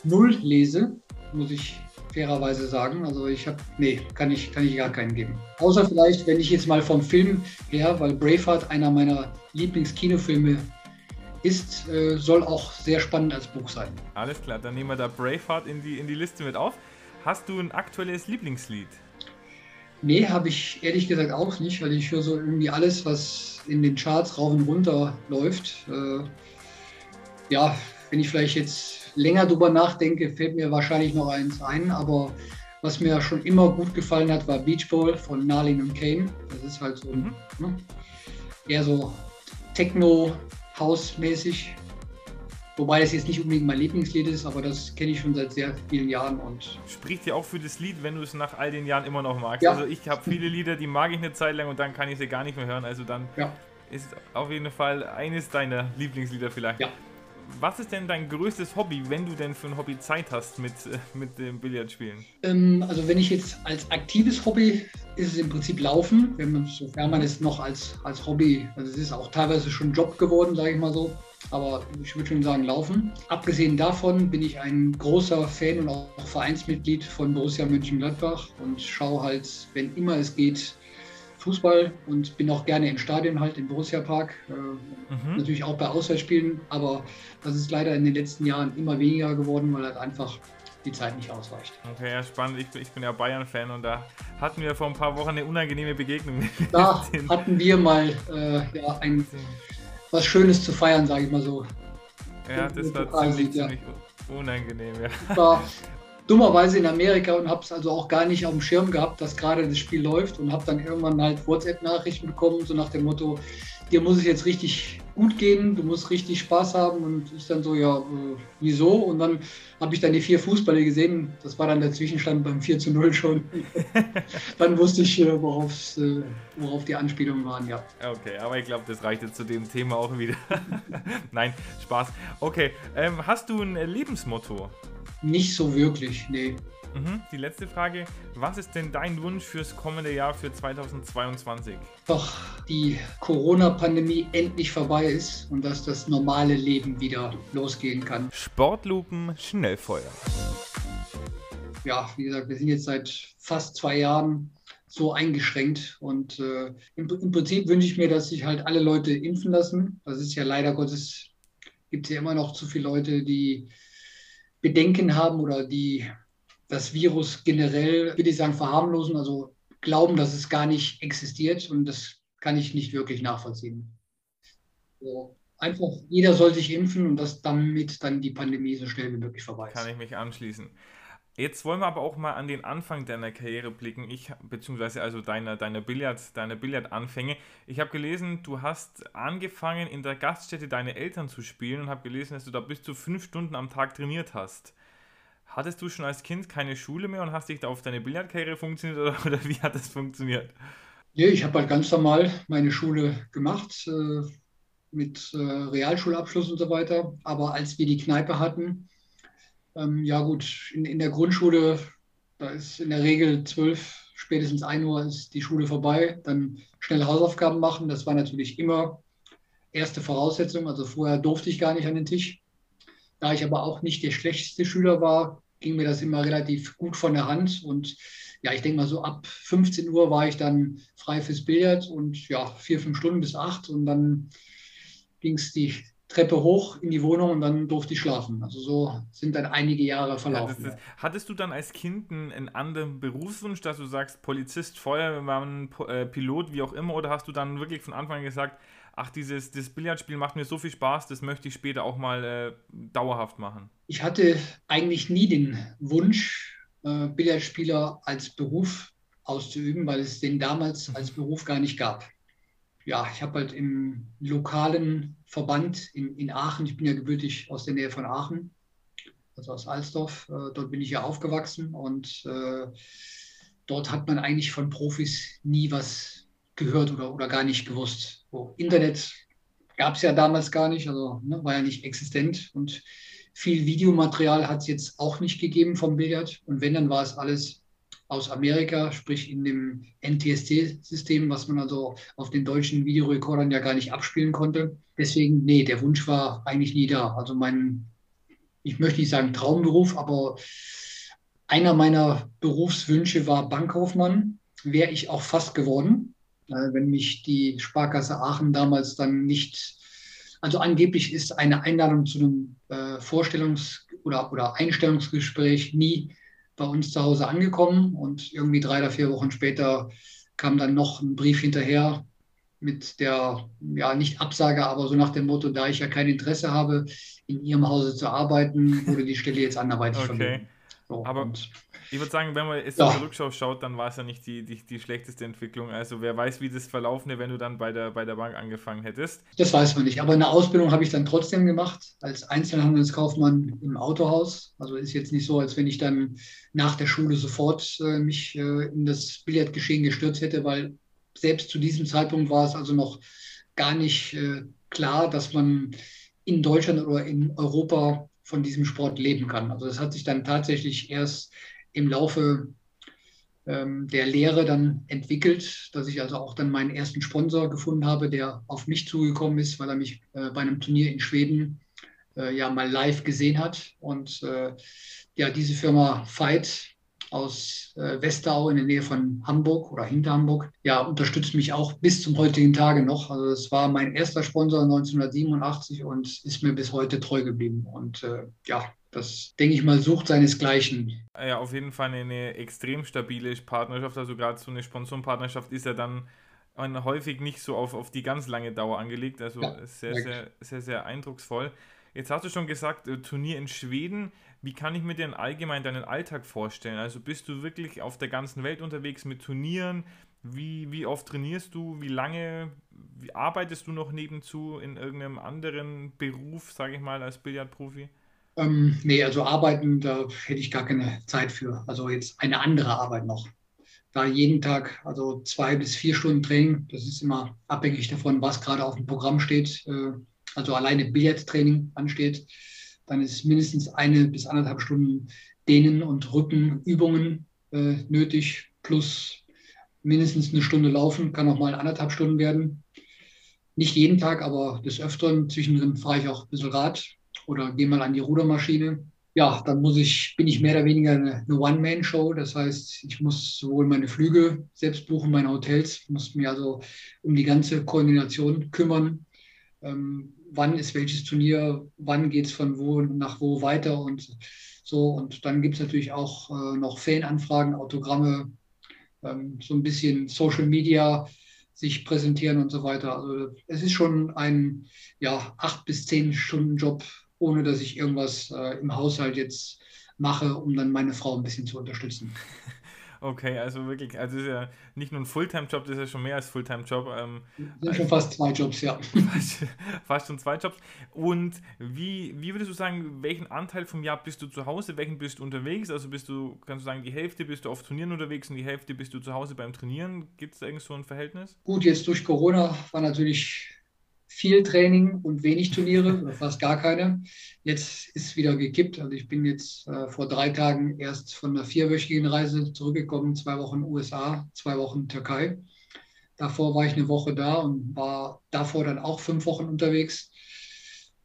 null lese, muss ich fairerweise sagen. Also ich habe, nee, kann ich, kann ich gar keinen geben. Außer vielleicht, wenn ich jetzt mal vom Film her, weil Braveheart einer meiner Lieblingskinofilme ist, äh, soll auch sehr spannend als Buch sein. Alles klar, dann nehmen wir da Braveheart in die, in die Liste mit auf. Hast du ein aktuelles Lieblingslied? Nee, habe ich ehrlich gesagt auch nicht, weil ich höre so irgendwie alles, was in den Charts rauf und runter läuft. Äh, ja, wenn ich vielleicht jetzt länger drüber nachdenke, fällt mir wahrscheinlich noch eins ein, aber was mir schon immer gut gefallen hat, war Beach Ball von Narlin und Kane. Das ist halt so mhm. ne, eher so Techno-House-mäßig. Wobei das jetzt nicht unbedingt mein Lieblingslied ist, aber das kenne ich schon seit sehr vielen Jahren. Und Spricht dir auch für das Lied, wenn du es nach all den Jahren immer noch magst? Ja. Also ich habe viele Lieder, die mag ich eine Zeit lang und dann kann ich sie gar nicht mehr hören. Also dann ja. ist auf jeden Fall eines deiner Lieblingslieder vielleicht. Ja. Was ist denn dein größtes Hobby, wenn du denn für ein Hobby Zeit hast mit, äh, mit dem Billardspielen? Ähm, also wenn ich jetzt als aktives Hobby ist es im Prinzip Laufen, wenn man, sofern man es noch als, als Hobby, also es ist auch teilweise schon Job geworden, sage ich mal so, aber ich würde schon sagen Laufen. Abgesehen davon bin ich ein großer Fan und auch Vereinsmitglied von Borussia Mönchengladbach und schaue halt, wenn immer es geht, Fußball und bin auch gerne im Stadion halt im Borussia Park. Äh, mhm. Natürlich auch bei Auswärtsspielen, aber das ist leider in den letzten Jahren immer weniger geworden, weil halt einfach die Zeit nicht ausreicht. Okay, ja, spannend. Ich, ich bin ja Bayern-Fan und da hatten wir vor ein paar Wochen eine unangenehme Begegnung. [LAUGHS] Da hatten wir mal äh, ja, ein, was Schönes zu feiern, sage ich mal so. Ja, das war ziemlich, ziemlich unangenehm. Ja. War, [LAUGHS] dummerweise in Amerika und habe es also auch gar nicht auf dem Schirm gehabt, dass gerade das Spiel läuft und habe dann irgendwann halt WhatsApp-Nachrichten bekommen, so nach dem Motto, dir muss es jetzt richtig gut gehen, du musst richtig Spaß haben und ich dann so, ja, äh, wieso? Und dann habe ich dann die vier Fußballer gesehen, das war dann der Zwischenstand beim 4 zu 0 schon. [LAUGHS] dann wusste ich, äh, worauf, äh, worauf die Anspielungen waren, ja. Okay, aber ich glaube, das reicht jetzt zu dem Thema auch wieder. [LAUGHS] Nein, Spaß. Okay, ähm, hast du ein Lebensmotto? Nicht so wirklich, nee. Mhm. Die letzte Frage, was ist denn dein Wunsch fürs kommende Jahr für 2022? Doch die Corona-Pandemie endlich vorbei ist und dass das normale Leben wieder losgehen kann. Sportlupen Schnellfeuer. Ja, wie gesagt, wir sind jetzt seit fast zwei Jahren so eingeschränkt und äh, im, im, Prinzip wünsche ich mir, dass sich halt alle Leute impfen lassen. Das ist ja leider Gottes, gibt es ja immer noch zu viele Leute, die Bedenken haben oder die das Virus generell, würde ich sagen, verharmlosen, also glauben, dass es gar nicht existiert und das kann ich nicht wirklich nachvollziehen. So, einfach, jeder soll sich impfen und dass damit dann die Pandemie so schnell wie möglich vorbei ist. Kann ich mich anschließen. Jetzt wollen wir aber auch mal an den Anfang deiner Karriere blicken, ich, beziehungsweise also deine, deine, Billard, deine Billardanfänge. Ich habe gelesen, du hast angefangen in der Gaststätte deine Eltern zu spielen und habe gelesen, dass du da bis zu fünf Stunden am Tag trainiert hast. Hattest du schon als Kind keine Schule mehr und hast dich da auf deine Billardkarriere funktioniert oder, [LAUGHS] oder wie hat das funktioniert? Nee, ich habe halt ganz normal meine Schule gemacht äh, mit äh, Realschulabschluss und so weiter. Aber als wir die Kneipe hatten, ähm, ja gut, in, in der Grundschule, da ist in der Regel zwölf, spätestens ein Uhr ist die Schule vorbei. Dann schnell Hausaufgaben machen, das war natürlich immer erste Voraussetzung. Also vorher durfte ich gar nicht an den Tisch. Da ich aber auch nicht der schlechteste Schüler war, ging mir das immer relativ gut von der Hand. Und ja, ich denke mal so ab 15 Uhr war ich dann frei fürs Billard und ja, vier, fünf Stunden bis acht. Und dann ging es die Treppe hoch in die Wohnung und dann durfte ich schlafen. Also so sind dann einige Jahre verlaufen. Ja, ist, hattest du dann als Kind einen, einen, anderen Berufswunsch, dass du sagst, Polizist, Feuerwehrmann, äh, Pilot, wie auch immer, oder hast du dann wirklich von Anfang an gesagt, ach, dieses das Billardspiel macht mir so viel Spaß, das möchte ich später auch mal äh, dauerhaft machen? Ich hatte eigentlich nie den Wunsch, äh, Billardspieler als Beruf auszuüben, weil es den damals als Beruf gar nicht gab ja, ich habe halt im lokalen Verband in, in Aachen, ich bin ja gebürtig aus der Nähe von Aachen, also aus Alsdorf, äh, dort bin ich ja aufgewachsen und äh, dort hat man eigentlich von Profis nie was gehört oder, oder gar nicht gewusst. So, Internet gab es ja damals gar nicht, also ne, war ja nicht existent und viel Videomaterial hat es jetzt auch nicht gegeben vom Billard und wenn, dann war es alles aus Amerika, sprich in dem NTSC-System, was man also auf den deutschen Videorekordern ja gar nicht abspielen konnte. Deswegen, nee, der Wunsch war eigentlich nie da. Also mein, ich möchte nicht sagen Traumberuf, aber einer meiner Berufswünsche war Bankkaufmann. Wäre ich auch fast geworden, wenn mich die Sparkasse Aachen damals dann nicht also angeblich ist eine Einladung zu einem äh, Vorstellungs- oder, oder Einstellungsgespräch nie bei uns zu Hause angekommen und irgendwie drei oder vier Wochen später kam dann noch ein Brief hinterher mit der, ja, nicht Absage, aber so nach dem Motto, da ich ja kein Interesse habe, in Ihrem Hause zu arbeiten, wurde die Stelle jetzt anderweitig okay. vergeben. So, aber und, ich würde sagen, wenn man jetzt ja. in der Rückschau schaut, dann war es ja nicht die, die, die schlechteste Entwicklung. Also wer weiß, wie das verlaufen wäre, wenn du dann bei der, bei der Bank angefangen hättest. Das weiß man nicht. Aber eine Ausbildung habe ich dann trotzdem gemacht, als Einzelhandelskaufmann im Autohaus. Also ist jetzt nicht so, als wenn ich dann nach der Schule sofort äh, mich äh, in das Billardgeschehen gestürzt hätte, weil selbst zu diesem Zeitpunkt war es also noch gar nicht äh, klar, dass man in Deutschland oder in Europa von diesem Sport leben kann. Also das hat sich dann tatsächlich erst im Laufe ähm, der Lehre dann entwickelt, dass ich also auch dann meinen ersten Sponsor gefunden habe, der auf mich zugekommen ist, weil er mich äh, bei einem Turnier in Schweden äh, ja mal live gesehen hat. Und äh, ja, diese Firma Fight aus äh, Westerau in der Nähe von Hamburg oder hinter Hamburg, ja, unterstützt mich auch bis zum heutigen Tage noch. Also das war mein erster Sponsor 1987 und ist mir bis heute treu geblieben. Und äh, ja, das, denke ich mal, sucht seinesgleichen. Ja, auf jeden Fall eine extrem stabile Partnerschaft. Also gerade so eine Sponsorenpartnerschaft ist ja dann häufig nicht so auf, auf die ganz lange Dauer angelegt. Also ja, sehr, sehr, sehr, sehr eindrucksvoll. Jetzt hast du schon gesagt, äh, Turnier in Schweden. Wie kann ich mir denn allgemein deinen Alltag vorstellen? Also bist du wirklich auf der ganzen Welt unterwegs mit Turnieren? Wie, wie oft trainierst du? Wie lange wie arbeitest du noch nebenzu in irgendeinem anderen Beruf, sage ich mal, als Billardprofi? Ähm, nee, also arbeiten, da hätte ich gar keine Zeit für. Also jetzt eine andere Arbeit noch. Da jeden Tag, also zwei bis vier Stunden Training, das ist immer abhängig davon, was gerade auf dem Programm steht. Äh, also alleine Billardtraining ansteht, dann ist mindestens eine bis anderthalb Stunden Dehnen- und Rückenübungen äh, nötig, plus mindestens eine Stunde Laufen, kann auch mal anderthalb Stunden werden. Nicht jeden Tag, aber des Öfteren. Zwischendrin fahre ich auch ein bisschen Rad oder gehe mal an die Rudermaschine. Ja, dann muss ich, bin ich mehr oder weniger eine, One-Man-Show. Das heißt, ich muss sowohl meine Flüge selbst buchen, meine Hotels, muss mir also um die ganze Koordination kümmern. Ähm, wann ist welches Turnier, wann geht es von wo nach wo weiter und so. Und dann gibt es natürlich auch äh, noch Fananfragen, Autogramme, ähm, so ein bisschen Social Media sich präsentieren und so weiter. Also es ist schon ein ja, acht bis zehn Stunden Job, ohne dass ich irgendwas äh, im Haushalt jetzt mache, um dann meine Frau ein bisschen zu unterstützen. [LAUGHS] Okay, also wirklich, also ist ja nicht nur ein Fulltime-Job, das ist ja schon mehr als Fulltime-Job. Ähm, sind schon fast zwei Jobs, ja. Fast, [LAUGHS] fast, schon zwei Jobs. Und wie, wie würdest du sagen, welchen Anteil vom Jahr bist du zu Hause, welchen bist du unterwegs? Also bist du, kannst du sagen, die Hälfte bist du auf Turnieren unterwegs und die Hälfte bist du zu Hause beim Trainieren? Gibt es da irgend so ein Verhältnis? Gut, jetzt durch Corona war natürlich viel Training und wenig Turniere, fast gar keine. Jetzt ist es wieder gekippt. Also ich bin jetzt äh, vor drei Tagen erst von einer vierwöchigen Reise zurückgekommen, zwei Wochen USA, zwei Wochen Türkei. Davor war ich eine Woche da und war davor dann auch fünf Wochen unterwegs.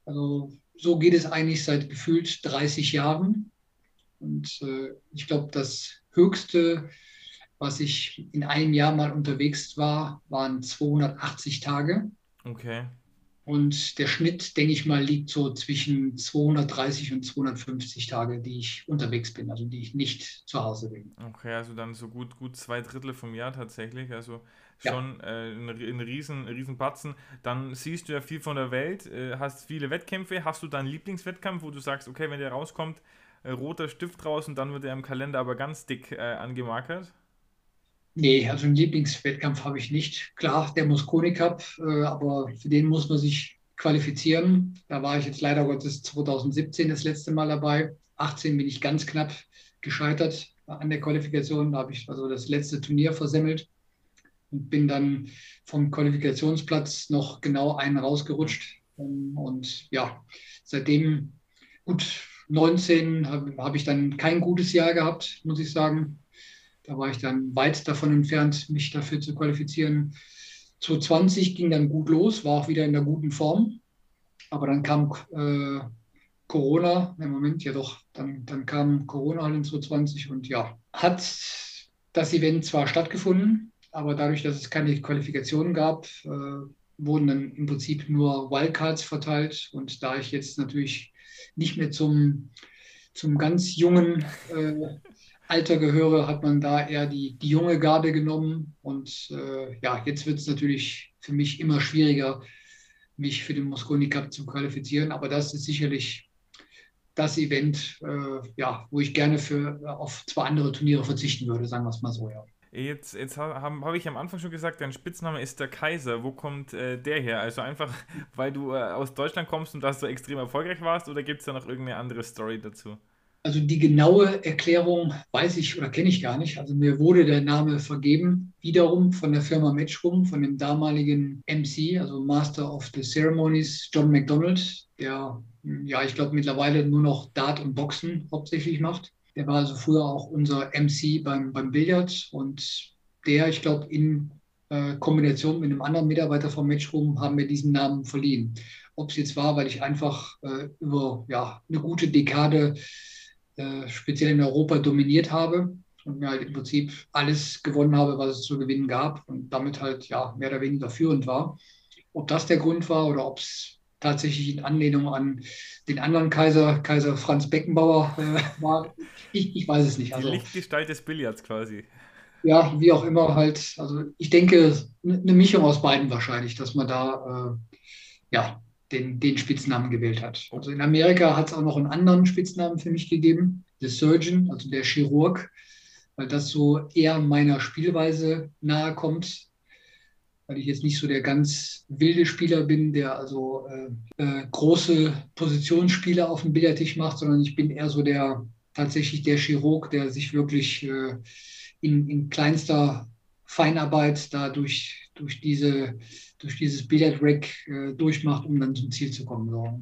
Also so geht es eigentlich seit gefühlt 30 Jahren. Und äh, ich glaube, das Höchste, was ich in einem Jahr mal unterwegs war, waren 280 Tage. Okay. Und der Schnitt, denke ich mal, liegt so zwischen 230 und 250 Tage, die ich unterwegs bin, also die ich nicht zu Hause bin. Okay, also dann so gut, gut zwei Drittel vom Jahr tatsächlich. Also schon ja. äh, ein, ein, riesen, riesen Batzen. Dann siehst du ja viel von der Welt, äh, hast viele Wettkämpfe. Hast du deinen Lieblingswettkampf, wo du sagst, okay, wenn der rauskommt, äh, roter Stift raus und dann wird er im Kalender aber ganz dick äh, angemarkert? Nee, also einen Lieblingswettkampf habe ich nicht. Klar, der Mosconi Cup, äh, aber für den muss man sich qualifizieren. Da war ich jetzt leider Gottes 2017 das letzte Mal dabei. 18 bin ich ganz knapp gescheitert an der Qualifikation. Da habe ich also das letzte Turnier versemmelt und bin dann vom Qualifikationsplatz noch genau einen rausgerutscht. Ähm, und ja, seitdem gut 19 habe hab ich dann kein gutes Jahr gehabt, muss ich sagen. Da war ich dann weit davon entfernt, mich dafür zu qualifizieren. 2020 ging dann gut los, war auch wieder in der guten Form. Aber dann kam äh, Corona, im Moment ja doch, dann, dann kam Corona halt in 2020 und ja, hat das Event zwar stattgefunden, aber dadurch, dass es keine Qualifikationen gab, äh, wurden dann im Prinzip nur Wildcards verteilt. Und da ich jetzt natürlich nicht mehr zum, zum ganz jungen äh, Alter gehöre, hat man da eher die, die junge Garde genommen. Und äh, ja, jetzt wird es natürlich für mich immer schwieriger, mich für den Mosconi Cup zu qualifizieren. Aber das ist sicherlich das Event, äh, ja, wo ich gerne für, auf zwei andere Turniere verzichten würde, sagen wir es mal so, ja. Jetzt, jetzt habe hab ich am Anfang schon gesagt, dein Spitzname ist der Kaiser. Wo kommt äh, der her? Also einfach, [LAUGHS] weil du äh, aus Deutschland kommst und dass du extrem erfolgreich warst oder gibt es da noch irgendeine andere Story dazu? Also die genaue Erklärung weiß ich oder kenne ich gar nicht. Also mir wurde der Name vergeben, wiederum von der Firma Matchroom, von dem damaligen MC, also Master of the Ceremonies, John McDonald, der, ja, ich glaube mittlerweile nur noch Dart und Boxen hauptsächlich macht. Der war also früher auch unser MC beim, beim Billard und der, ich glaube, in äh, Kombination mit einem anderen Mitarbeiter vom Matchroom haben wir diesen Namen verliehen. Ob es jetzt war, weil ich einfach äh, über ja, eine gute Dekade äh, speziell in Europa dominiert habe und mir halt im Prinzip alles gewonnen habe, was es zu gewinnen gab und damit halt ja mehr oder weniger führend war. Ob das der Grund war oder ob es tatsächlich in Anlehnung an den anderen Kaiser, Kaiser Franz Beckenbauer äh, war, ich, ich, weiß es nicht. Also, Die Lichtgestalt des Billards quasi. Ja, wie auch immer halt. Also ich denke, eine Mischung aus beiden wahrscheinlich, dass man da äh, ja, den, den Spitznamen gewählt hat. Also in Amerika hat es auch noch einen anderen Spitznamen für mich gegeben, The Surgeon, also der Chirurg, weil das so eher meiner Spielweise nahe kommt, weil ich jetzt nicht so der ganz wilde Spieler bin, der also äh, äh, große Positionsspiele auf dem Billardtisch macht, sondern ich bin eher so der tatsächlich der Chirurg, der sich wirklich äh, in, in kleinster Feinarbeit da durch, diese durch dieses Billardrack äh, durchmacht, um dann zum Ziel zu kommen. So.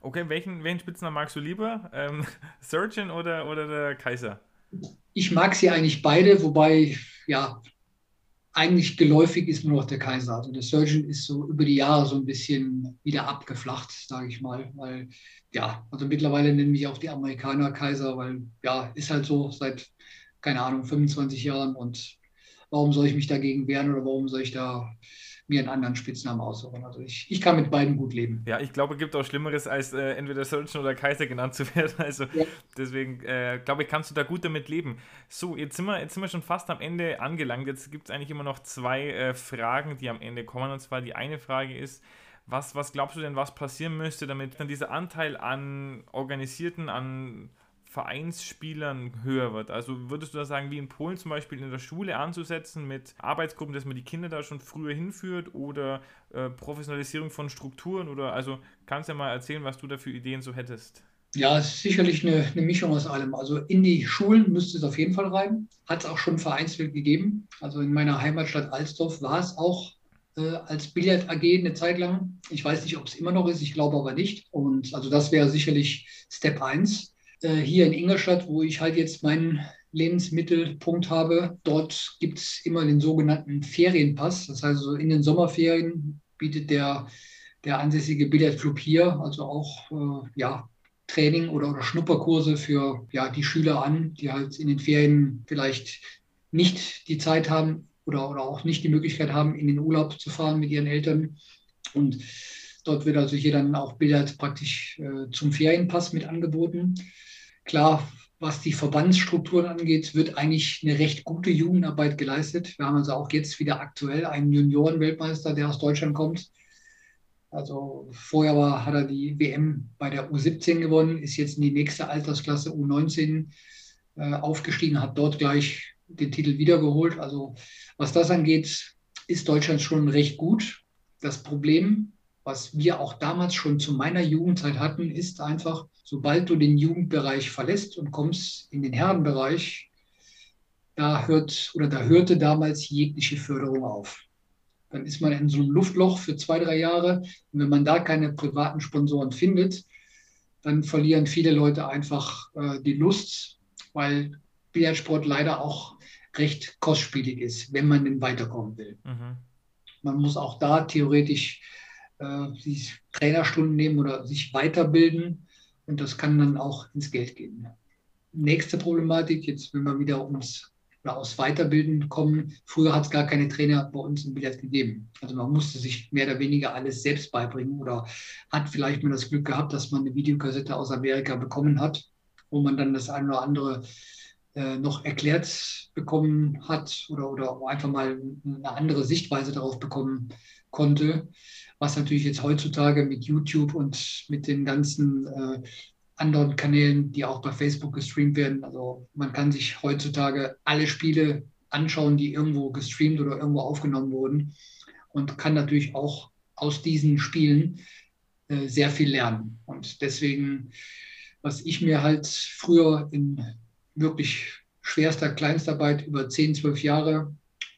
Okay, welchen, welchen Spitznamen magst du lieber? Ähm, [LAUGHS] Surgeon oder, oder der Kaiser? Ich mag sie eigentlich beide, wobei, ja, eigentlich geläufig ist nur noch der Kaiser. Also der Surgeon ist so über die Jahre so ein bisschen wieder abgeflacht, sage ich mal. Weil, ja, also mittlerweile nennen mich auch die Amerikaner Kaiser, weil, ja, ist halt so seit, keine Ahnung, 25 Jahren und warum soll ich mich dagegen wehren oder warum soll ich da mir einen anderen Spitznamen aussuchen. Also ich, ich kann mit beiden gut leben. Ja, ich glaube, es gibt auch Schlimmeres, als äh, entweder Surgeon oder Kaiser genannt zu [LAUGHS] werden. Also ja. deswegen äh, glaube ich, kannst du da gut damit leben. So, jetzt sind wir, jetzt sind wir schon fast am Ende angelangt. Jetzt gibt es eigentlich immer noch zwei äh, Fragen, die am Ende kommen. Und zwar die eine Frage ist, was, was glaubst du denn, was passieren müsste, damit dann dieser Anteil an organisierten, an Vereinsspielern höher wird. Also würdest du da sagen, wie in Polen zum Beispiel in der Schule anzusetzen mit Arbeitsgruppen, dass man die Kinder da schon früher hinführt oder äh, Professionalisierung von Strukturen oder also kannst du ja mal erzählen, was du da für Ideen so hättest. Ja, es ist sicherlich eine, eine, Mischung aus allem. Also in die Schulen müsste es auf jeden Fall rein. Hat es auch schon Vereinsbild gegeben. Also in meiner Heimatstadt Alsdorf war es auch äh, als Billard AG eine Zeit lang. Ich weiß nicht, ob es immer noch ist, ich glaube aber nicht. Und also das wäre sicherlich Step 1. Äh, hier in Ingolstadt, wo ich halt jetzt meinen Lebensmittelpunkt habe, dort gibt es immer den sogenannten Ferienpass. Das heißt, in den Sommerferien bietet der, der ansässige Billardclub hier also auch äh, ja, Training oder, oder Schnupperkurse für ja, die Schüler an, die halt in den Ferien vielleicht nicht die Zeit haben oder, oder auch nicht die Möglichkeit haben, in den Urlaub zu fahren mit ihren Eltern. Und dort wird also hier dann auch Billard praktisch äh, zum Ferienpass mit angeboten. Klar, was die Verbandsstrukturen angeht, wird eigentlich eine recht gute Jugendarbeit geleistet. Wir haben also auch jetzt wieder aktuell einen Juniorenweltmeister, der aus Deutschland kommt. Also vorher war, hat er die WM bei der U17 gewonnen, ist jetzt in die nächste Altersklasse U19 äh, aufgestiegen, hat dort gleich den Titel wiedergeholt. Also was das angeht, ist Deutschland schon recht gut. Das Problem was wir auch damals schon zu meiner Jugendzeit hatten, ist einfach, sobald du den Jugendbereich verlässt und kommst in den Herrenbereich, da hört oder da hörte damals jegliche Förderung auf. Dann ist man in so einem Luftloch für zwei, drei Jahre. Und wenn man da keine privaten Sponsoren findet, dann verlieren viele Leute einfach äh, die Lust, weil Billardsport leider auch recht kostspielig ist, wenn man denn weiterkommen will. Mhm. Man muss auch da theoretisch sich Trainerstunden nehmen oder sich weiterbilden. Und das kann dann auch ins Geld gehen. Nächste Problematik, jetzt wenn wir wieder ums oder aus Weiterbilden kommen. Früher hat es gar keine Trainer bei uns im Billard gegeben. Also man musste sich mehr oder weniger alles selbst beibringen oder hat vielleicht mal das Glück gehabt, dass man eine Videokassette aus Amerika bekommen hat, wo man dann das eine oder andere äh, noch erklärt bekommen hat oder, oder einfach mal eine andere Sichtweise darauf bekommen konnte was natürlich jetzt heutzutage mit YouTube und mit den ganzen äh, anderen Kanälen, die auch bei Facebook gestreamt werden. Also man kann sich heutzutage alle Spiele anschauen, die irgendwo gestreamt oder irgendwo aufgenommen wurden und kann natürlich auch aus diesen Spielen äh, sehr viel lernen. Und deswegen was ich mir halt früher in wirklich schwerster Kleinstarbeit über 10, 12 Jahre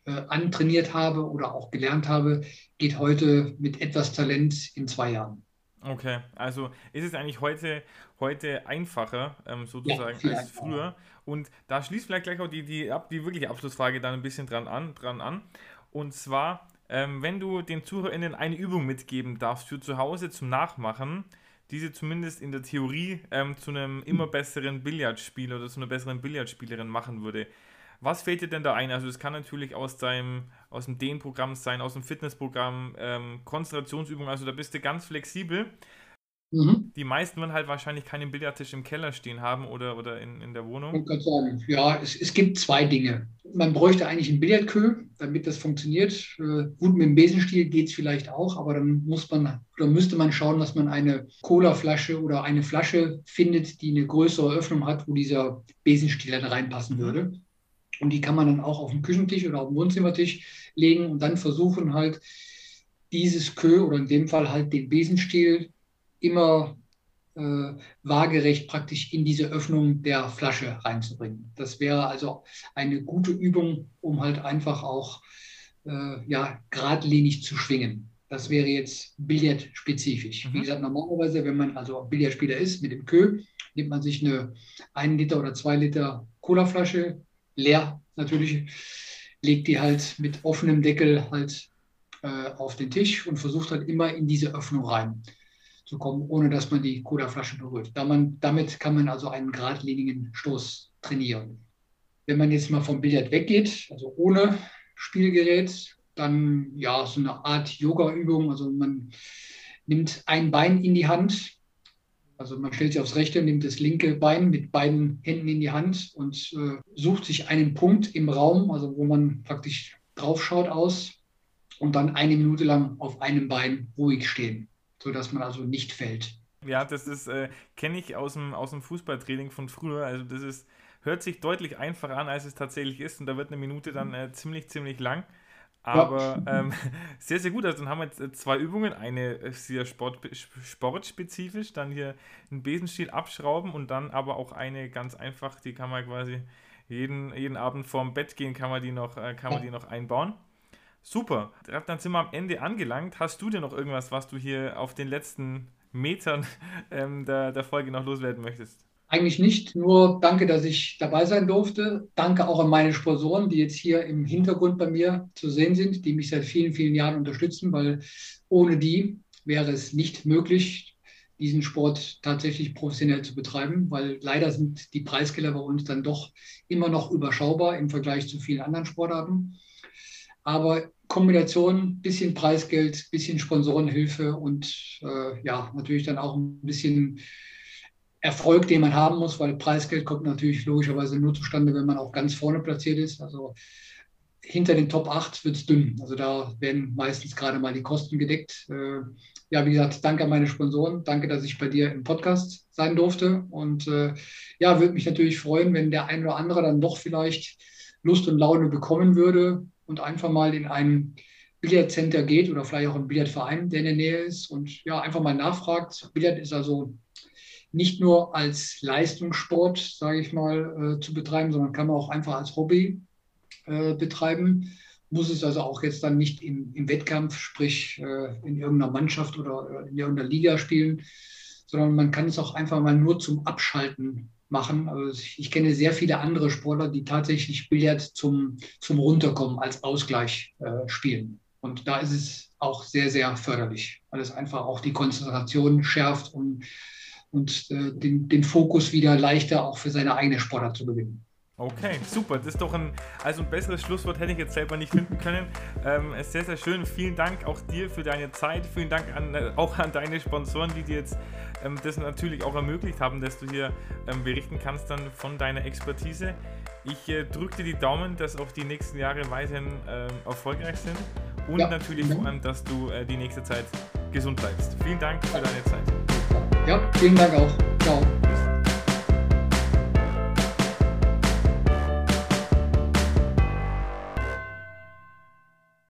äh, antrainiert habe oder auch gelernt habe, geht heute mit etwas Talent in zwei Jahren. Okay, also ist es eigentlich heute, heute einfacher, ähm, sozusagen, ja, als früher. Und da schließt vielleicht gleich auch die, die, die wirkliche Abschlussfrage dann ein bisschen dran an. Dran an. Und zwar, ähm, wenn du den ZuhörerInnen eine Übung mitgeben darfst für zu Hause zum Nachmachen, diese zumindest in der Theorie ähm, zu einem immer besseren Billardspieler oder zu einer besseren Billardspielerin machen würde. Was fällt dir denn da ein? Also es kann natürlich aus deinem, aus dem Dehnprogramm sein, aus dem Fitnessprogramm, ähm, Konzentrationsübungen, also da bist du ganz flexibel. Mhm. Die meisten werden halt wahrscheinlich keinen Billardtisch im Keller stehen haben oder, oder in, in der Wohnung. Ich kann sagen, ja, es, es gibt zwei Dinge. Man bräuchte eigentlich einen Billardkö, damit das funktioniert. Äh, gut, mit dem Besenstiel geht es vielleicht auch, aber dann muss man oder müsste man schauen, dass man eine Colaflasche oder eine Flasche findet, die eine größere Öffnung hat, wo dieser Besenstiel dann reinpassen würde. Und die kann man dann auch auf den Küchentisch oder auf den Wohnzimmertisch legen und dann versuchen halt dieses Kö oder in dem Fall halt den Besenstiel immer äh, waagerecht praktisch in diese Öffnung der Flasche reinzubringen. Das wäre also eine gute Übung, um halt einfach auch äh, ja, geradlinig zu schwingen. Das wäre jetzt Billardspezifisch. Mhm. Wie gesagt, normalerweise, wenn man also Billardspieler ist mit dem Kö, nimmt man sich eine 1 Liter oder 2 Liter Colaflasche, leer natürlich, legt die halt mit offenem Deckel halt äh, auf den Tisch und versucht halt immer in diese Öffnung rein zu kommen, ohne dass man die Cola-Flasche berührt. Da man, damit kann man also einen geradlinigen Stoß trainieren. Wenn man jetzt mal vom Billard weggeht, also ohne Spielgerät, dann ja, so eine Art Yoga-Übung. Also man nimmt ein Bein in die Hand, also man stellt sich aufs rechte, nimmt das linke Bein mit beiden Händen in die Hand und äh, sucht sich einen Punkt im Raum, also wo man praktisch draufschaut aus und dann eine Minute lang auf einem Bein ruhig stehen sodass man also nicht fällt. Ja, das ist, äh, kenne ich aus dem, aus dem Fußballtraining von früher. Also das ist, hört sich deutlich einfacher an, als es tatsächlich ist. Und da wird eine Minute dann äh, ziemlich, ziemlich lang. Aber ja. ähm, [LAUGHS] sehr, sehr gut. Also dann haben wir jetzt äh, zwei Übungen. Eine sehr sport, sportspezifisch, dann hier einen Besenstiel abschrauben und dann aber auch eine ganz einfach, die kann man quasi jeden, jeden Abend vorm Bett gehen, kann man die noch, äh, kann man die noch einbauen. Super. Dann sind wir am Ende angelangt. Hast du denn noch irgendwas, was du hier auf den letzten Metern [LAUGHS] ähm, der, der Folge noch loswerden möchtest? Eigentlich nicht, nur danke, dass ich dabei sein durfte. Danke auch an meine Sponsoren, die jetzt hier im Hintergrund bei mir zu sehen sind, die mich seit vielen, vielen Jahren unterstützen, weil ohne die wäre es nicht möglich, diesen Sport tatsächlich professionell zu betreiben, weil leider sind die Preisgelder bei uns dann doch immer noch überschaubar im Vergleich zu vielen anderen Sportarten. Aber Kombination, bisschen Preisgeld, bisschen Sponsorenhilfe und äh, ja, natürlich dann auch ein bisschen Erfolg, den man haben muss, weil Preisgeld kommt natürlich logischerweise nur zustande, wenn man auch ganz vorne platziert ist. Also hinter den Top 8 wird es dünn. Also da werden meistens gerade mal die Kosten gedeckt. Äh, ja, wie gesagt, danke an meine Sponsoren. Danke, dass ich bei dir im Podcast sein durfte. Und äh, ja, würde mich natürlich freuen, wenn der ein oder andere dann doch vielleicht Lust und Laune bekommen würde, und einfach mal in ein Billardcenter geht oder vielleicht auch einen Billardverein, der in der Nähe ist und ja, einfach mal nachfragt. Billard ist also nicht nur als Leistungssport, sage ich mal, äh, zu betreiben, sondern kann man auch einfach als Hobby äh, betreiben. Muss es also auch jetzt dann nicht im, im Wettkampf, sprich äh, in irgendeiner Mannschaft oder in irgendeiner Liga spielen, sondern man kann es auch einfach mal nur zum Abschalten machen. Also ich kenne sehr viele andere Sportler, die tatsächlich Billard zum, zum Runterkommen als Ausgleich äh, spielen. Und da ist es auch sehr, sehr förderlich, weil es einfach auch die Konzentration schärft und, und äh, den, den Fokus wieder leichter auch für seine eigene Sportart zu gewinnen. Okay, super. Das ist doch ein, also ein besseres Schlusswort hätte ich jetzt selber nicht finden können. Ähm, sehr, sehr schön. Vielen Dank auch dir für deine Zeit. Vielen Dank an, äh, auch an deine Sponsoren, die dir jetzt ähm, das natürlich auch ermöglicht haben, dass du hier ähm, berichten kannst dann von deiner Expertise. Ich äh, drücke dir die Daumen, dass auch die nächsten Jahre weiterhin äh, erfolgreich sind und ja, natürlich vor allem, dass du äh, die nächste Zeit gesund bleibst. Vielen Dank für deine Zeit. Ja, vielen Dank auch.